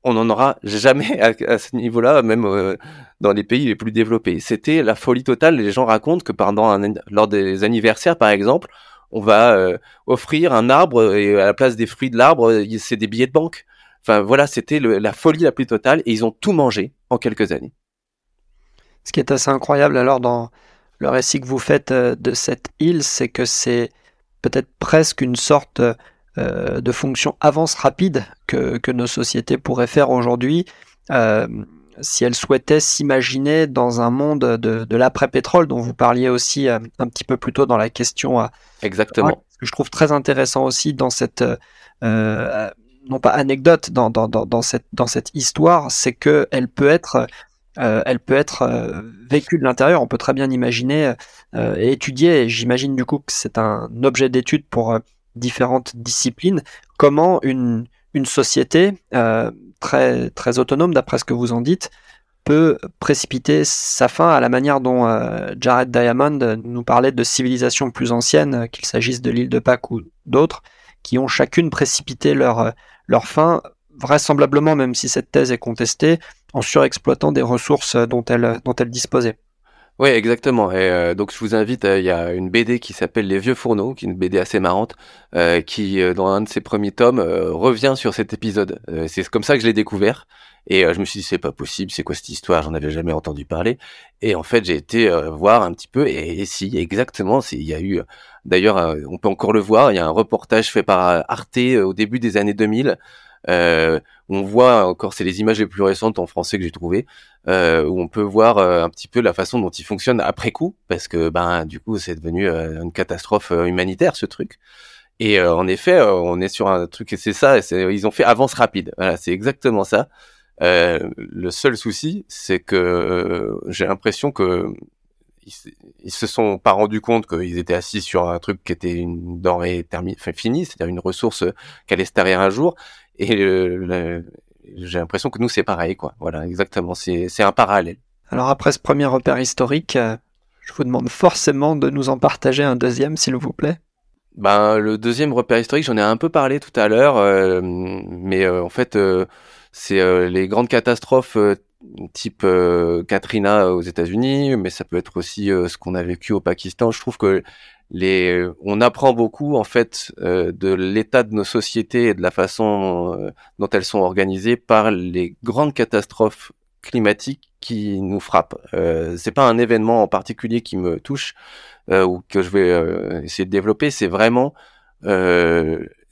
on n'en aura jamais à, ce niveau-là, même dans les pays les plus développés. C'était la folie totale. Les gens racontent que pendant lors des anniversaires, par exemple, on va euh, offrir un arbre et à la place des fruits de l'arbre, c'est des billets de banque. Enfin voilà, c'était la folie la plus totale et ils ont tout mangé en quelques années. Ce qui est assez incroyable alors dans le récit que vous faites euh, de cette île, c'est que c'est peut-être presque une sorte euh, de fonction avance rapide que, nos sociétés pourraient faire aujourd'hui euh, si elles souhaitaient s'imaginer dans un monde de, de l'après-pétrole dont vous parliez aussi euh, un petit peu plus tôt dans la question. Exactement. Ce que je trouve très intéressant aussi dans cette non pas anecdote dans, dans, dans, dans, cette, dans cette histoire, c'est que elle peut être euh, elle peut être vécue de l'intérieur. On peut très bien imaginer euh, et étudier. Et j'imagine du coup que c'est un objet d'étude pour différentes disciplines, comment une, une société euh, très, autonome, d'après ce que vous en dites, peut précipiter sa fin à la manière dont euh, Jared Diamond nous parlait de civilisations plus anciennes, qu'il s'agisse de l'île de Pâques ou d'autres, qui ont chacune précipité leur, leur fin, vraisemblablement, même si cette thèse est contestée, en surexploitant des ressources dont elles, dont elles disposaient. Oui, exactement. Et euh, donc je vous invite, euh, il y a une BD qui s'appelle Les Vieux Fourneaux, qui est une BD assez marrante, euh, qui dans un de ses premiers tomes revient sur cet épisode. c'est comme ça que je l'ai découvert. Et je me suis dit c'est pas possible, c'est quoi cette histoire? J'en avais jamais entendu parler. Et en fait j'ai été voir un petit peu et, si exactement, il y a eu d'ailleurs on peut encore le voir, il y a un reportage fait par Arte au début des années 2000 euh, on voit encore, c'est les images les plus récentes en français que j'ai trouvé, euh, où on peut voir euh, un petit peu la façon dont il fonctionne après coup, parce que ben du coup c'est devenu euh, une catastrophe humanitaire ce truc. Et en effet, on est sur un truc et c'est ça, ils ont fait avance rapide. Voilà, c'est exactement ça. le seul souci, c'est que j'ai l'impression que ils, se sont pas rendus compte qu'ils étaient assis sur un truc qui était une denrée finie, c'est-à-dire une ressource qui allait se tarir un jour. Et j'ai l'impression que nous, c'est pareil, quoi. Voilà, exactement. C'est un parallèle. Alors après ce premier repère historique, euh, je vous demande forcément de nous en partager un deuxième, s'il vous plaît. Ben, le deuxième repère historique, j'en ai un peu parlé tout à l'heure, euh, mais euh, en fait, c'est les grandes catastrophes type Katrina aux États-Unis, mais ça peut être aussi ce qu'on a vécu au Pakistan. Je trouve que les, on apprend beaucoup en fait euh, de l'état de nos sociétés et de la façon euh, dont elles sont organisées par les grandes catastrophes climatiques qui nous frappent. Euh, c'est pas un événement en particulier qui me touche euh, ou que je vais essayer de développer. C'est vraiment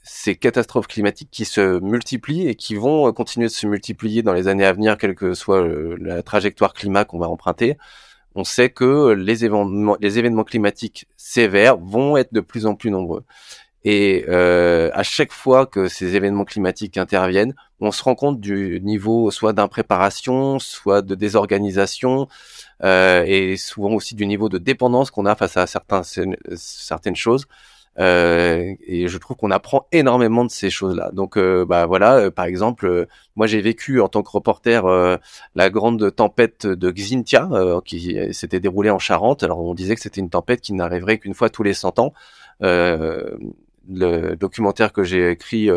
ces catastrophes climatiques qui se multiplient et qui vont continuer de se multiplier dans les années à venir, quelle que soit la trajectoire climat qu'on va emprunter on sait que les événements, climatiques sévères vont être de plus en plus nombreux. Et euh, à chaque fois que ces événements climatiques interviennent, on se rend compte du niveau soit d'impréparation, soit de désorganisation, euh, et souvent aussi du niveau de dépendance qu'on a face à certains, certaines choses. Euh, et je trouve qu'on apprend énormément de ces choses-là. Donc, euh, bah voilà, euh, par exemple, moi j'ai vécu en tant que reporter la grande tempête de Xintia qui s'était déroulée en Charente. Alors on disait que c'était une tempête qui n'arriverait qu'une fois tous les 100 ans. le documentaire que j'ai écrit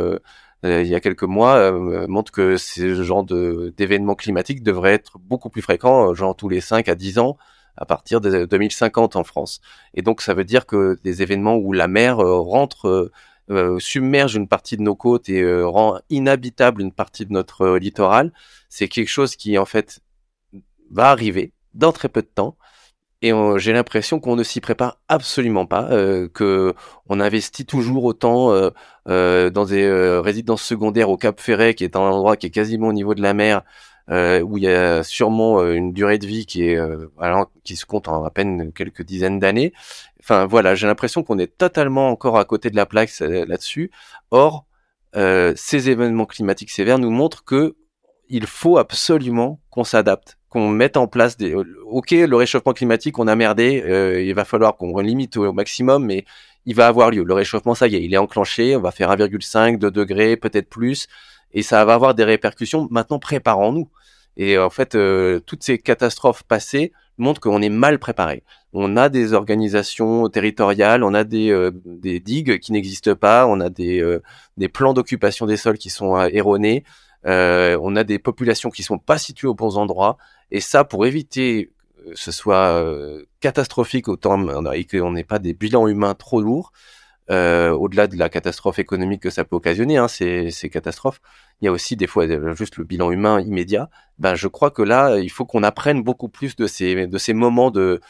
il y a quelques mois montre que ce genre d'événements climatiques devraient être beaucoup plus fréquents, genre tous les 5 à 10 ans à partir de 2050 en France. Et donc ça veut dire que des événements où la mer rentre euh, submerge une partie de nos côtes et euh, rend inhabitable une partie de notre euh, littoral, c'est quelque chose qui en fait va arriver dans très peu de temps. Et j'ai l'impression qu'on ne s'y prépare absolument pas, que on investit toujours autant dans des résidences secondaires au Cap Ferret, qui est un endroit qui est quasiment au niveau de la mer, où il y a sûrement une durée de vie qui est qui se compte en à peine quelques dizaines d'années, Enfin voilà, j'ai l'impression qu'on est totalement encore à côté de la plaque euh, là-dessus. Or, euh, ces événements climatiques sévères nous montrent que il faut absolument qu'on s'adapte, qu'on mette en place des. Ok, le réchauffement climatique, on a merdé, euh, il va falloir qu'on limite au, maximum, mais il va avoir lieu. Le réchauffement, ça y est, il est enclenché. On va faire 1,5, 2 degrés, peut-être plus, et ça va avoir des répercussions. Maintenant, préparons-nous. Et en fait, toutes ces catastrophes passées montrent qu'on est mal préparé. On a des organisations territoriales, on a des, euh, digues qui n'existent pas, on a des, euh, plans d'occupation des sols qui sont euh, erronés, on a des populations qui sont pas situées aux bons endroits, et ça pour éviter que ce soit catastrophique autant et qu'on n'ait pas des bilans humains trop lourds, au-delà de la catastrophe économique que ça peut occasionner, hein, ces, ces catastrophes, il y a aussi des fois juste le bilan humain immédiat. Ben, je crois que là, il faut qu'on apprenne beaucoup plus de ces, de ces moments de,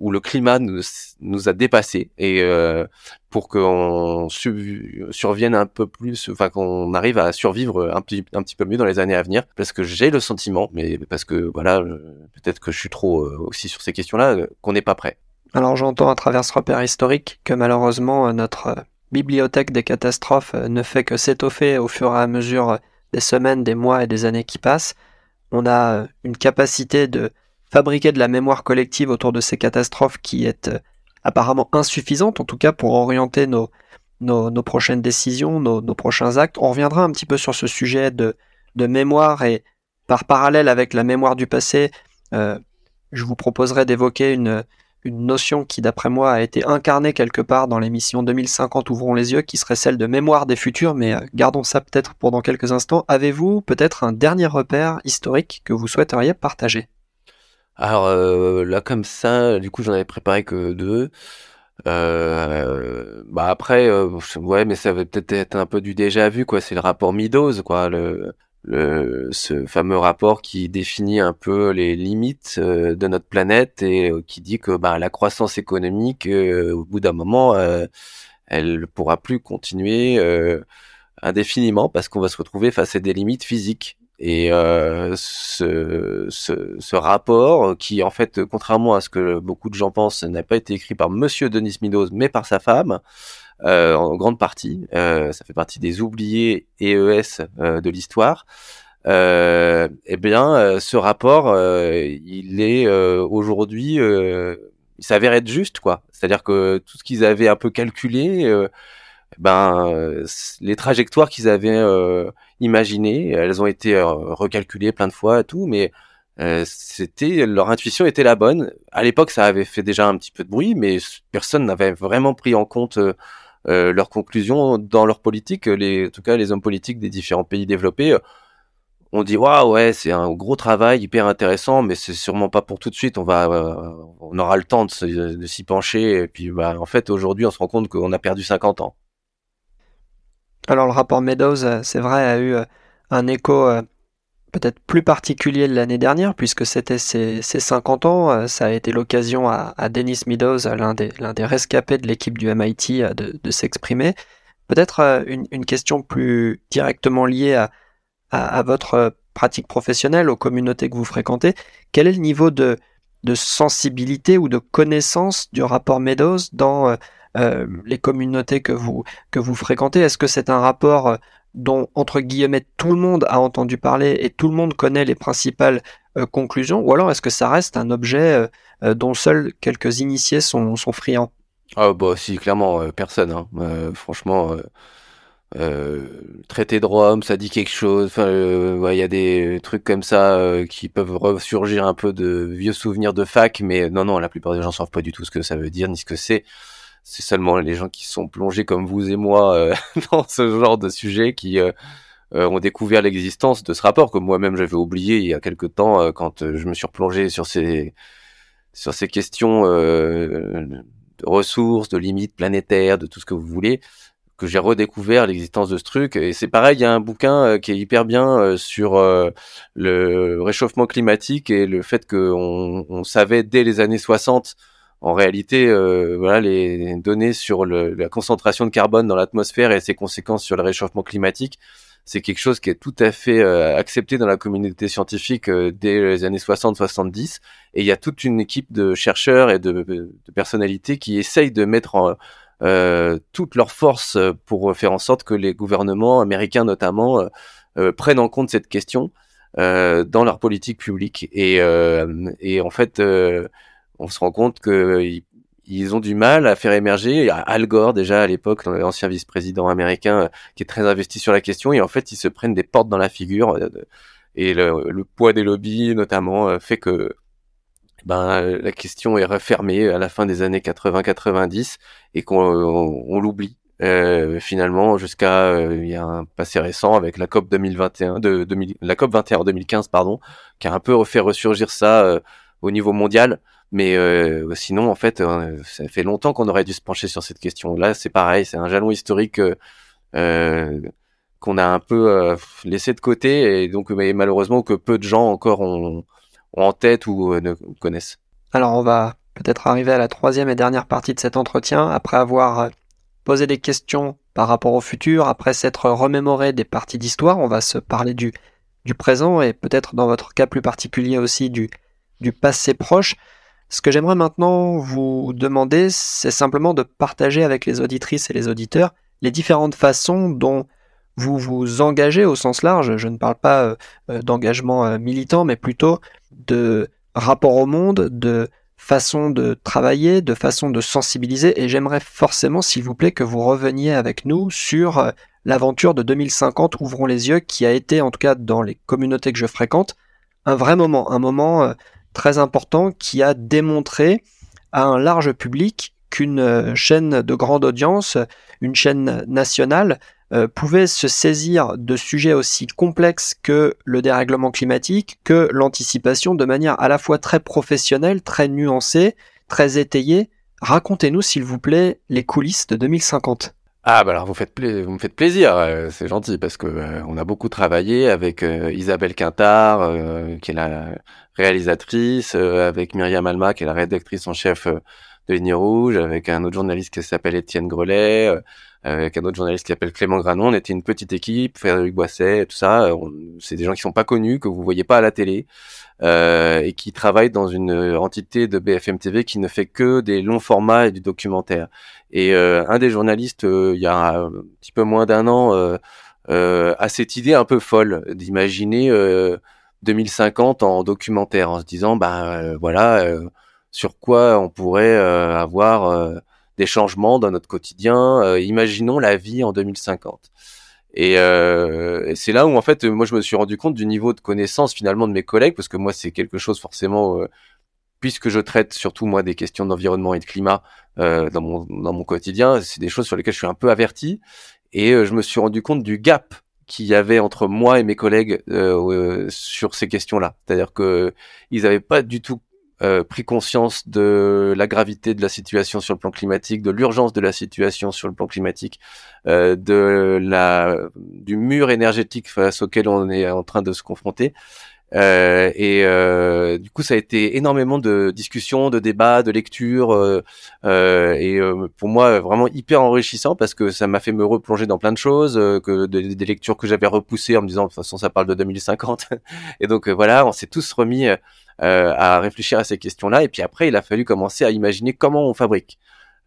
où le climat nous, nous a dépassé et euh, pour qu'on survienne un peu plus, enfin qu'on arrive à survivre un petit, un petit peu mieux dans les années à venir, parce que j'ai le sentiment, mais parce que voilà, peut-être que je suis trop euh, aussi sur ces questions-là, euh, qu'on n'est pas prêt. Alors j'entends à travers ce repère historique que malheureusement notre bibliothèque des catastrophes ne fait que s'étoffer au fur et à mesure des semaines, des mois et des années qui passent. On a une capacité de fabriquer de la mémoire collective autour de ces catastrophes qui est euh, apparemment insuffisante, en tout cas pour orienter nos, prochaines décisions, nos, prochains actes. On reviendra un petit peu sur ce sujet de, mémoire et par parallèle avec la mémoire du passé, euh, je vous proposerai d'évoquer une, une notion qui, d'après moi, a été incarnée quelque part dans l'émission 2050 Ouvrons les yeux, qui serait celle de mémoire des futurs, mais euh, gardons ça peut-être pour dans quelques instants. Avez-vous peut-être un dernier repère historique que vous souhaiteriez partager? Alors euh, là comme ça, du coup j'en avais préparé que deux. Euh, bah après, ouais, mais ça va peut-être être un peu du déjà vu quoi. C'est le rapport Meadows quoi, le, le ce fameux rapport qui définit un peu les limites de notre planète et qui dit que bah la croissance économique, au bout d'un moment, elle pourra plus continuer indéfiniment parce qu'on va se retrouver face à des limites physiques. Et euh, ce, ce, ce, rapport, qui en fait, contrairement à ce que beaucoup de gens pensent, n'a pas été écrit par Monsieur Denis Meadows, mais par sa femme, euh, en grande partie. Euh, ça fait partie des oubliés EES euh, de l'histoire. Euh, eh bien, ce rapport, il est aujourd'hui, il s'avère être juste, quoi. C'est-à-dire que tout ce qu'ils avaient un peu calculé, ben, les trajectoires qu'ils avaient imaginées. Elles ont été euh, recalculées plein de fois et tout, mais euh, c'était leur intuition était la bonne. À l'époque, ça avait fait déjà un petit peu de bruit, mais personne n'avait vraiment pris en compte euh, leurs conclusions dans leur politique. Les, en tout cas, les hommes politiques des différents pays développés on dit waouh ouais c'est un gros travail hyper intéressant mais c'est sûrement pas pour tout de suite on va on aura le temps de, s'y pencher et puis bah en fait aujourd'hui on se rend compte qu'on a perdu 50 ans alors le rapport Meadows, euh, c'est vrai, a eu euh, un écho euh, peut-être plus particulier l'année dernière, puisque c'était ses, 50 ans. Ça a été l'occasion à, Dennis Meadows, l'un des, des rescapés de l'équipe du MIT, de, s'exprimer. Peut-être une, question plus directement liée à, à, votre pratique professionnelle, aux communautés que vous fréquentez. Quel est le niveau de, de sensibilité ou de connaissance du rapport Meadows dans euh, les communautés que vous, que vous fréquentez? Est-ce que c'est un rapport euh, dont, entre guillemets, tout le monde a entendu parler et tout le monde connaît les principales euh, conclusions Ou alors est-ce que ça reste un objet dont seuls quelques initiés sont, friands? Ah bah si, clairement, personne. Hein. franchement... traité de Rome, ça dit quelque chose. Il y a des trucs comme ça qui peuvent ressurgir un peu de vieux souvenirs de fac, mais non, non, la plupart des gens savent pas du tout ce que ça veut dire ni ce que c'est c'est seulement les gens qui sont plongés comme vous et moi euh, dans ce genre de sujet qui euh, ont découvert l'existence de ce rapport que moi-même j'avais oublié il y a quelque temps quand je me suis replongé sur ces sur ces questions de ressources, de limites planétaires, de tout ce que vous voulez que j'ai redécouvert l'existence de ce truc. Et c'est pareil, il y a un bouquin euh, qui est hyper bien euh, sur euh, le réchauffement climatique et le fait qu'on on savait dès les années 60 en réalité, voilà, les données sur le, la concentration de carbone dans l'atmosphère et ses conséquences sur le réchauffement climatique, c'est quelque chose qui est tout à fait accepté dans la communauté scientifique dès les années 60-70. Et il y a toute une équipe de chercheurs et de, de personnalités qui essayent de mettre en, euh, toutes leurs forces pour faire en sorte que les gouvernements américains notamment euh, euh, prennent en compte cette question dans leur politique publique. Et, et en fait, on se rend compte que ils ont du mal à faire émerger. Al Gore déjà à l'époque, l'ancien vice-président américain, qui est très investi sur la question, et en fait ils se prennent des portes dans la figure. Et le, poids des lobbies notamment fait que ben la question est refermée à la fin des années 80-90 et qu'on on, l'oublie euh, finalement jusqu'à euh, un passé récent avec la COP 2021 de 2000, la COP 21 2015 pardon qui a un peu fait ressurgir ça euh, au niveau mondial mais euh, sinon en fait ça fait longtemps qu'on aurait dû se pencher sur cette question là c'est pareil c'est un jalon historique qu'on a un peu laissé de côté et donc malheureusement que peu de gens encore ont en tête ou euh, ne connaissent. Alors on va peut-être arriver à la troisième et dernière partie de cet entretien, après avoir euh, posé des questions par rapport au futur, après s'être remémoré des parties d'histoire, on va se parler du, du présent et peut-être dans votre cas plus particulier aussi du, du passé proche. Ce que j'aimerais maintenant vous demander, c'est simplement de partager avec les auditrices et les auditeurs les différentes façons dont vous vous engagez au sens large, je ne parle pas euh, euh, d'engagement euh, militant, mais plutôt de rapport au monde, de façon de travailler, de façon de sensibiliser, et j'aimerais forcément, s'il vous plaît, que vous reveniez avec nous sur l'aventure de 2050, Ouvrons les yeux, qui a été, en tout cas dans les communautés que je fréquente, un vrai moment, un moment très important qui a démontré à un large public qu'une chaîne de grande audience, une chaîne nationale, euh, pouvait se saisir de sujets aussi complexes que le dérèglement climatique, que l'anticipation de manière à la fois très professionnelle, très nuancée, très étayée. Racontez-nous s'il vous plaît les coulisses de 2050. Ah bah alors vous faites me faites plaisir, euh, c'est gentil parce que euh, on a beaucoup travaillé avec Isabelle Quintard qui est la réalisatrice, avec Myriam Alma qui est la rédactrice en chef de Ligne Rouge, avec un autre journaliste qui s'appelle Étienne Grelet, avec un autre journaliste qui s'appelle Clément Granon. On était une petite équipe, Frédéric Boisset, tout ça. C'est des gens qui sont pas connus, que vous voyez pas à la télé, euh, et qui travaillent dans une entité de BFM TV qui ne fait que des longs formats et du documentaire. Et euh, un des journalistes, euh, il y a un petit peu moins d'un an, euh, euh, a cette idée un peu folle d'imaginer 2050 en documentaire, en se disant, ben voilà, sur quoi on pourrait avoir des changements dans notre quotidien. Euh, imaginons la vie en 2050. Euh, et, c'est là où en fait, moi, je me suis rendu compte du niveau de connaissance finalement de mes collègues, parce que moi, c'est quelque chose forcément, euh, puisque je traite surtout moi des questions d'environnement et de climat dans mon dans mon quotidien, c'est des choses sur lesquelles je suis un peu averti. Et je me suis rendu compte du gap qu'il y avait entre moi et mes collègues sur ces questions-là. C'est-à-dire que ils n'avaient pas du tout euh, pris conscience de la gravité de la situation sur le plan climatique, de l'urgence de la situation sur le plan climatique, euh, de la du mur énergétique face auquel on est en train de se confronter. Euh, et euh, du coup, ça a été énormément de discussions, de débats, de lectures, euh, euh et pour moi vraiment hyper enrichissant parce que ça m'a fait me replonger dans plein de choses, que des, des lectures que j'avais repoussées en me disant de toute façon ça parle de 2050. et donc voilà, on s'est tous remis à réfléchir à ces questions-là. Et puis après, il a fallu commencer à imaginer comment on fabrique.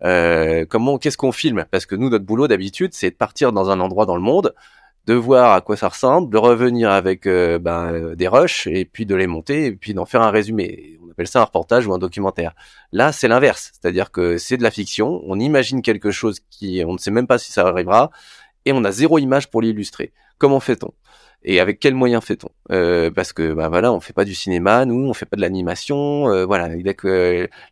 comment, qu'est-ce qu'on filme Parce que nous, notre boulot d'habitude, c'est de partir dans un endroit dans le monde, de voir à quoi ça ressemble, de revenir avec euh, ben, euh, des rushs et puis de les monter et puis d'en faire un résumé. On appelle ça un reportage ou un documentaire. Là, c'est l'inverse, c'est-à-dire que c'est de la fiction, on imagine quelque chose qui, on ne sait même pas si ça arrivera, et on a zéro image pour l'illustrer. Comment fait-on? Et avec quels moyens fait-on? Euh, Parce que bah voilà, on fait pas du cinéma, nous, on fait pas de l'animation. Euh, voilà,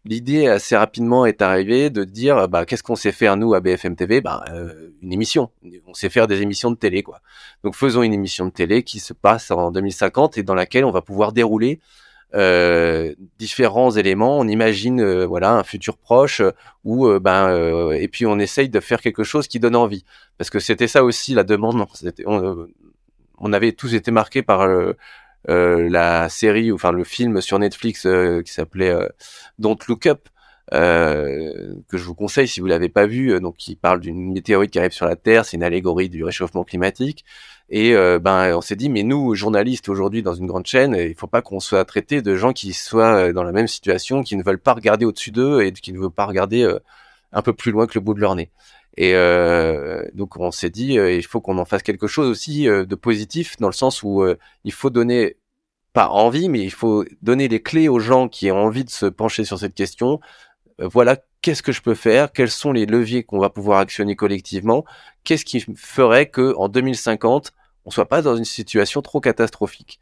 l'idée assez rapidement est arrivée de dire bah qu'est-ce qu'on sait faire nous à BFM TV Bah euh, une émission. On sait faire des émissions de télé quoi. Donc faisons une émission de télé qui se passe en 2050 et dans laquelle on va pouvoir dérouler euh, différents éléments. On imagine euh, voilà un futur proche où ben et puis on essaye de faire quelque chose qui donne envie parce que c'était ça aussi la demande. On, on avait tous été marqués par euh, euh, la série, enfin le film sur Netflix euh, qui s'appelait Don't Look Up. Euh, que je vous conseille si vous l'avez pas vu, donc qui parle d'une météorite qui arrive sur la Terre, c'est une allégorie du réchauffement climatique. Et ben on s'est dit, mais nous journalistes aujourd'hui dans une grande chaîne, il faut pas qu'on soit traité de gens qui soient dans la même situation, qui ne veulent pas regarder au-dessus d'eux et qui ne veulent pas regarder un peu plus loin que le bout de leur nez. Et euh, donc on s'est dit, euh, il faut qu'on en fasse quelque chose aussi euh, de positif, dans le sens où il faut donner, pas envie, mais il faut donner les clés aux gens qui ont envie de se pencher sur cette question. voilà, qu'est-ce que je peux faire? Quels sont les leviers qu'on va pouvoir actionner collectivement? Qu'est-ce qui ferait que en 2050, on soit pas dans une situation trop catastrophique?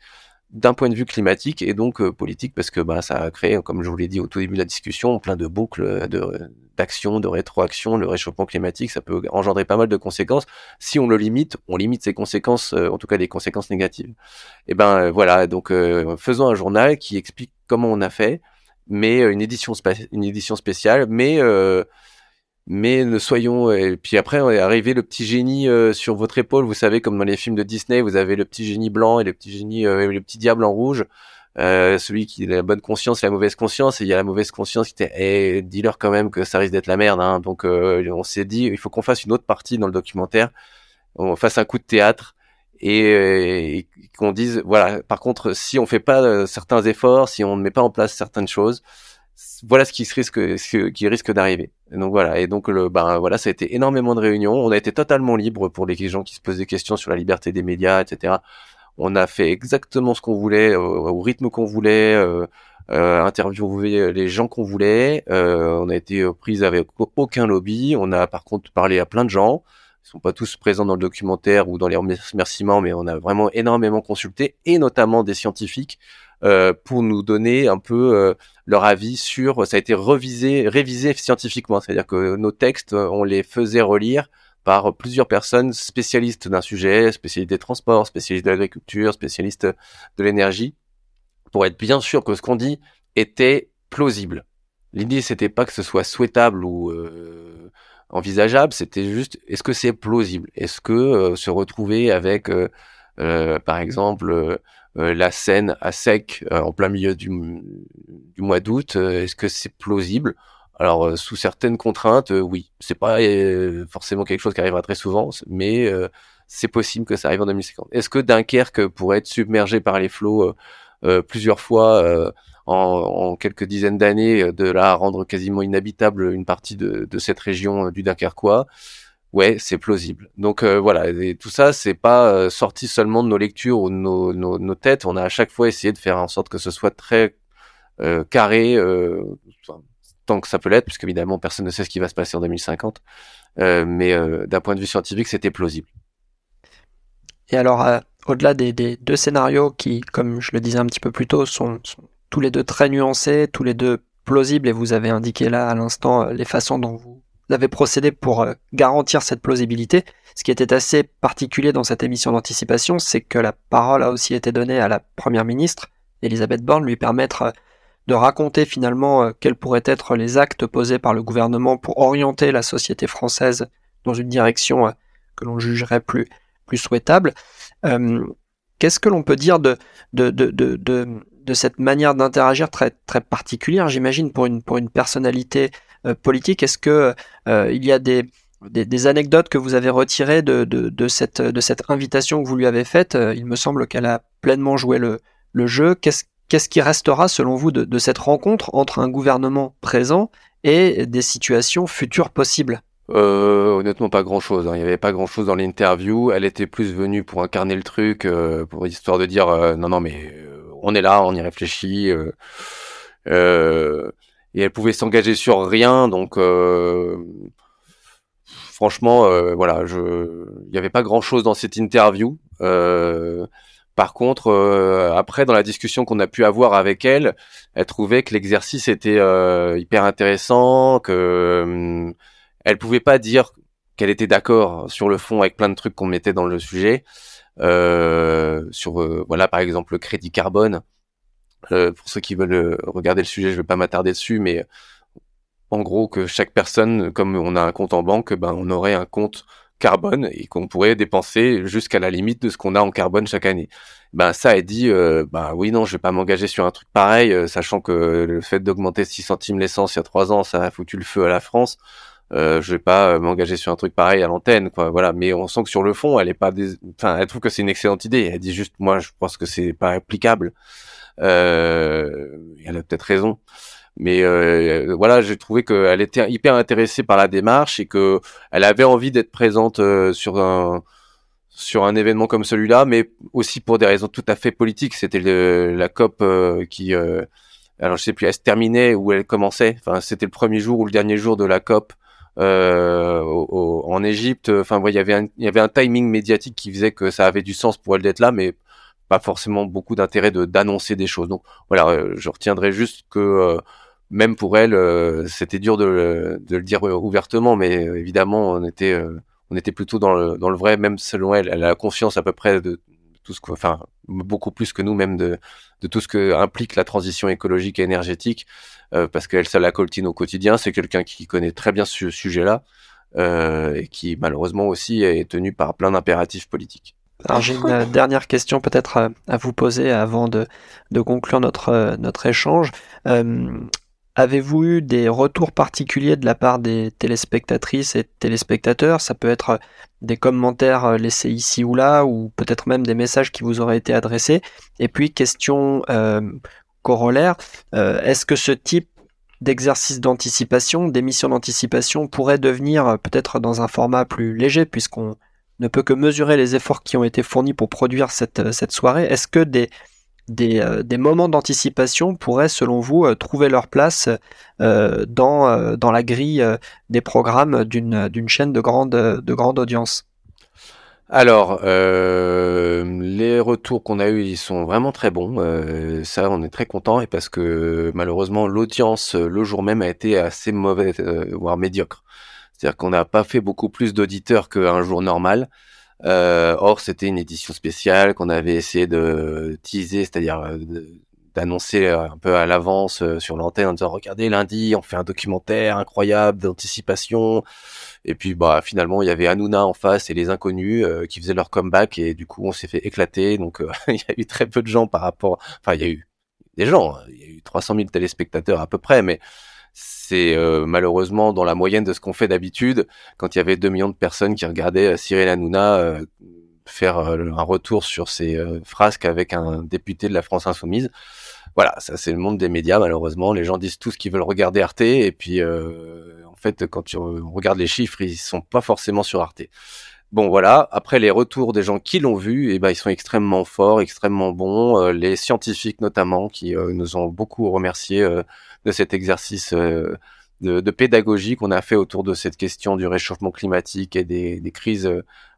D'un point de vue climatique et donc politique parce que bah ça a créé comme je vous l'ai dit au tout début de la discussion plein de boucles de d'action, de rétroaction, le réchauffement climatique, ça peut engendrer pas mal de conséquences. Si on le limite, on limite ses conséquences, euh, en tout cas des conséquences négatives. Et eh ben euh, voilà, donc euh, faisons un journal qui explique comment on a fait, mais une édition une édition spéciale, mais mais ne soyons et puis après on est arrivé le petit génie sur votre épaule, vous savez comme dans les films de Disney, vous avez le petit génie blanc et le petit génie le petit diable en rouge. Euh, celui qui a la bonne conscience et la mauvaise conscience, et il y a la mauvaise conscience qui était, eh, dis-leur quand même que ça risque d'être la merde. Hein. Donc euh, on s'est dit, il faut qu'on fasse une autre partie dans le documentaire, on fasse un coup de théâtre et, euh, et qu'on dise, voilà, par contre, si on fait pas certains efforts, si on ne met pas en place certaines choses, voilà ce qui risque, ce qui risque d'arriver. Donc voilà, et donc le, ben voilà, ça a été énormément de réunions. On a été totalement libre pour les gens qui se posent des questions sur la liberté des médias, etc. On a fait exactement ce qu'on voulait, euh, au, rythme qu'on voulait, euh, euh, les gens qu'on voulait. Euh, on a été prise avec aucun lobby. On a par contre parlé à plein de gens. Ils sont pas tous présents dans le documentaire ou dans les remerciements, mais on a vraiment énormément consulté, et notamment des scientifiques, euh, pour nous donner un peu leur avis sur. Ça a été revisé, révisé scientifiquement, c'est-à-dire que nos textes, on les faisait relire par plusieurs personnes spécialistes d'un sujet, spécialistes des transports, spécialistes de l'agriculture, spécialistes de l'énergie, pour être bien sûr que ce qu'on dit était plausible. L'idée, c'était pas que ce soit souhaitable ou euh, envisageable, c'était juste est-ce que c'est plausible? Est-ce que euh, se retrouver avec, euh, par exemple, la Seine à sec en plein milieu du, mois d'août, est-ce que c'est plausible? Alors euh, sous certaines contraintes, euh, oui, c'est pas euh, forcément quelque chose qui arrivera très souvent, mais c'est possible que ça arrive en 2050. Est-ce que Dunkerque pourrait être submergé par les flots plusieurs fois en, quelques dizaines d'années, de là à rendre quasiment inhabitable une partie de, cette région du Dunkerquois? Ouais, c'est plausible. Donc voilà, et tout ça, c'est pas sorti seulement de nos lectures ou de nos, têtes. On a à chaque fois essayé de faire en sorte que ce soit très carré, tant que ça peut l'être, puisque évidemment personne ne sait ce qui va se passer en 2050. Euh, mais euh, d'un point de vue scientifique, c'était plausible. Et alors, euh, au-delà des, deux scénarios qui, comme je le disais un petit peu plus tôt, sont, tous les deux très nuancés, tous les deux plausibles, et vous avez indiqué là à l'instant les façons dont vous avez procédé pour garantir cette plausibilité. Ce qui était assez particulier dans cette émission d'anticipation, c'est que la parole a aussi été donnée à la première ministre, Elisabeth Borne, lui permettre de raconter finalement euh, quels pourraient être les actes posés par le gouvernement pour orienter la société française dans une direction euh, que l'on jugerait plus, plus souhaitable. Euh, qu'est-ce que l'on peut dire de, de, de, de, de, cette manière d'interagir très, très particulière, j'imagine, pour une, pour une personnalité politique Est-ce que il y a des, des, anecdotes que vous avez retirées de, de, cette, de cette invitation que vous lui avez faite? Il me semble qu'elle a pleinement joué le, le jeu. Qu'est-ce qui restera selon vous de, cette rencontre entre un gouvernement présent et des situations futures possibles? Euh, honnêtement, pas grand chose. Hein. Il n'y avait pas grand chose dans l'interview. Elle était plus venue pour incarner le truc, euh, pour histoire de dire euh, non, non, mais on est là, on y réfléchit. Et elle pouvait s'engager sur rien, donc franchement, voilà, je, il n'y avait pas grand chose dans cette interview. par contre, après, dans la discussion qu'on a pu avoir avec elle, elle trouvait que l'exercice était hyper intéressant, que hum, elle pouvait pas dire qu'elle était d'accord sur le fond avec plein de trucs qu'on mettait dans le sujet. Euh, sur euh, voilà par exemple le crédit carbone. Euh, pour ceux qui veulent regarder le sujet, je vais pas m'attarder dessus, mais en gros que chaque personne, comme on a un compte en banque, ben on aurait un compte carbone et qu'on pourrait dépenser jusqu'à la limite de ce qu'on a en carbone chaque année. Ben ça elle dit euh, ben oui non je vais pas m'engager sur un truc pareil sachant que le fait d'augmenter 6 centimes l'essence il y a trois ans ça a foutu le feu à la France euh, je vais pas euh, m'engager sur un truc pareil à l'antenne, quoi. Voilà. Mais on sent que sur le fond, elle est pas, enfin, elle trouve que c'est une excellente idée. Elle dit juste, moi, je pense que c'est pas applicable. Euh, elle a peut-être raison. Mais euh, voilà, j'ai trouvé qu'elle était hyper intéressée par la démarche et que elle avait envie d'être présente euh, sur un sur un événement comme celui-là, mais aussi pour des raisons tout à fait politiques. C'était la COP qui alors je sais plus, elle se terminait ou elle commençait. Enfin, c'était le premier jour ou le dernier jour de la COP euh, en Égypte. Enfin, il y avait un, il y avait un timing médiatique qui faisait que ça avait du sens pour elle d'être là, mais pas forcément beaucoup d'intérêt de d'annoncer des choses. Donc voilà, euh, je retiendrai juste que euh, même pour elle, c'était dur de, le dire ouvertement, mais évidemment, on était plutôt dans le vrai, même selon elle, elle a la confiance à peu près de tout ce que, enfin, beaucoup plus que nous même de, tout ce que implique la transition écologique et énergétique. Euh, parce qu'elle ça la coltine au quotidien. C'est quelqu'un qui connaît très bien ce sujet-là euh, et qui malheureusement aussi est tenu par plein d'impératifs politiques. Alors j'ai une euh, dernière question peut-être à, vous poser avant de, conclure notre, notre échange. Avez-vous eu des retours particuliers de la part des téléspectatrices et téléspectateurs? Ça peut être des commentaires laissés ici ou là, ou peut-être même des messages qui vous auraient été adressés. Et puis, question corollaire, euh, est-ce que ce type d'exercice d'anticipation, d'émission d'anticipation pourrait devenir euh, peut-être dans un format plus léger puisqu'on ne peut que mesurer les efforts qui ont été fournis pour produire cette, euh, soirée. Est-ce que des, des, moments d'anticipation pourraient, selon vous, trouver leur place dans, la grille des programmes d'une chaîne de grande, de grande audience? Alors, euh, les retours qu'on a eus, ils sont vraiment très bons. Euh, ça, on est très content et parce que malheureusement, l'audience le jour même a été assez mauvaise, euh, voire médiocre. C'est-à-dire qu'on n'a pas fait beaucoup plus d'auditeurs qu'un jour normal. or, c'était une édition spéciale qu'on avait essayé de teaser, c'est-à-dire d'annoncer un peu à l'avance sur l'antenne en disant regardez lundi, on fait un documentaire incroyable d'anticipation et puis bah finalement il y avait Hanouna en face et les inconnus euh, qui faisaient leur comeback et du coup on s'est fait éclater. Donc euh, il y a eu très peu de gens par rapport. Enfin il y a eu des gens, hein. il y a eu 300 000 téléspectateurs à peu près, mais c'est euh, malheureusement dans la moyenne de ce qu'on fait d'habitude. Quand il y avait 2 millions de personnes qui regardaient Cyril Hanouna faire un retour sur ses frasques avec un député de la France insoumise. Voilà, ça c'est le monde des médias malheureusement. Les gens disent tout ce qu'ils veulent regarder Arte et puis fait, quand tu regardes les chiffres, ils sont pas forcément sur Arte. Bon voilà, après les retours des gens qui l'ont vu, et eh ben ils sont extrêmement forts, extrêmement bons. Euh, les scientifiques notamment qui euh, nous ont beaucoup remercié euh, de cet exercice de, de, pédagogie qu'on a fait autour de cette question du réchauffement climatique et des, des crises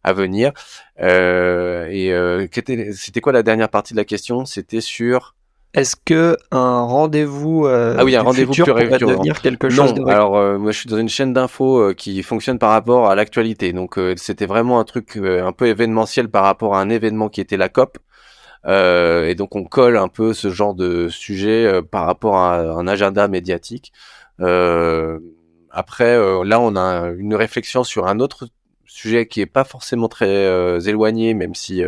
à venir. et c'était quoi la dernière partie de la question? C'était sur est-ce que un rendez-vous euh, ah oui un rendez-vous futur pourrait devenir quelque chose non, alors euh, moi je suis dans une chaîne d'infos euh, qui fonctionne par rapport à l'actualité. Donc euh, c'était vraiment un truc un peu événementiel par rapport à un événement qui était la COP et donc on colle un peu ce genre de sujet par rapport à un agenda médiatique. Après là on a une réflexion sur un autre sujet qui est pas forcément très éloigné même si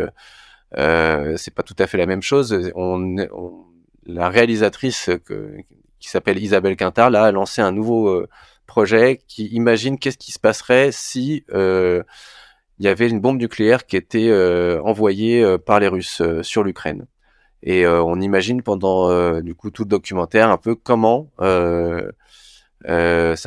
c'est pas tout à fait la même chose. On, on la réalisatrice qui s'appelle Isabelle Quintard là, a lancé un nouveau euh, projet qui imagine qu'est-ce qui se passerait si euh, il y avait une bombe nucléaire qui était euh, envoyée par les Russes sur l'Ukraine. Et on imagine pendant du coup tout le documentaire un peu comment ça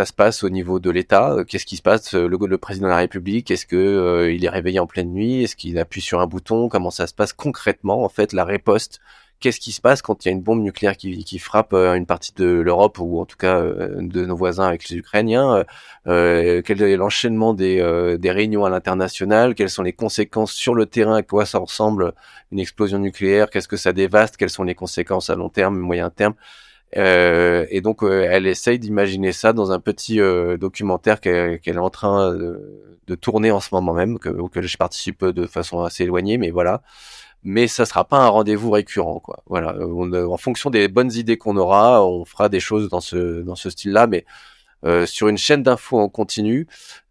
se passe au niveau de l'État. Qu'est-ce qui se passe le, le, président de la République? Est-ce que il est réveillé en pleine nuit? Est-ce qu'il appuie sur un bouton? Comment ça se passe concrètement en fait la riposte qu'est-ce qui se passe quand il y a une bombe nucléaire qui, qui frappe une partie de l'Europe ou en tout cas de nos voisins avec les Ukrainiens Quel est l'enchaînement des, des réunions à l'international? Quelles sont les conséquences sur le terrain? À quoi ça ressemble une explosion nucléaire? Qu'est-ce que ça dévaste? Quelles sont les conséquences à long terme, moyen terme? Euh, et donc, euh, elle essaye d'imaginer ça dans un petit euh, documentaire qu'elle est en train de, tourner en ce moment même, que, auquel je participe de façon assez éloignée, mais voilà. Mais ça sera pas un rendez-vous récurrent, quoi. Voilà. en fonction des bonnes idées qu'on aura, on fera des choses dans ce dans ce style-là, mais sur une chaîne d'infos en continu,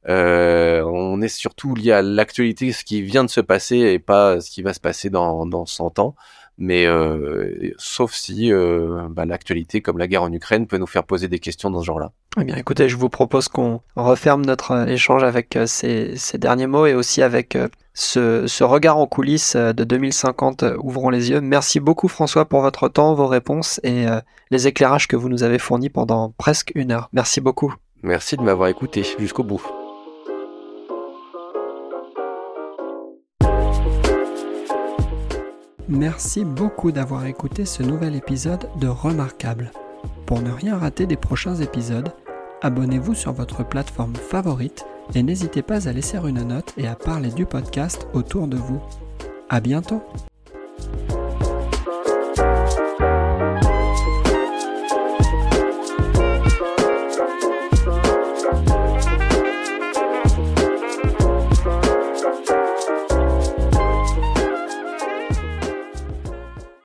on est surtout lié à l'actualité, ce qui vient de se passer et pas ce qui va se passer dans, dans 100 ans mais euh, sauf si euh, bah, l'actualité comme la guerre en Ukraine peut nous faire poser des questions dans ce genre-là. Eh bien, écoutez, je vous propose qu'on referme notre euh, échange avec ces, derniers mots et aussi avec ce, regard en coulisses de 2050. Ouvrons les yeux. Merci beaucoup François pour votre temps, vos réponses et les éclairages que vous nous avez fournis pendant presque une heure. Merci beaucoup. Merci de m'avoir écouté jusqu'au bout. Merci beaucoup d'avoir écouté ce nouvel épisode de Remarquable. Pour ne rien rater des prochains épisodes, abonnez-vous sur votre plateforme favorite et n'hésitez pas à laisser une note et à parler du podcast autour de vous. À bientôt!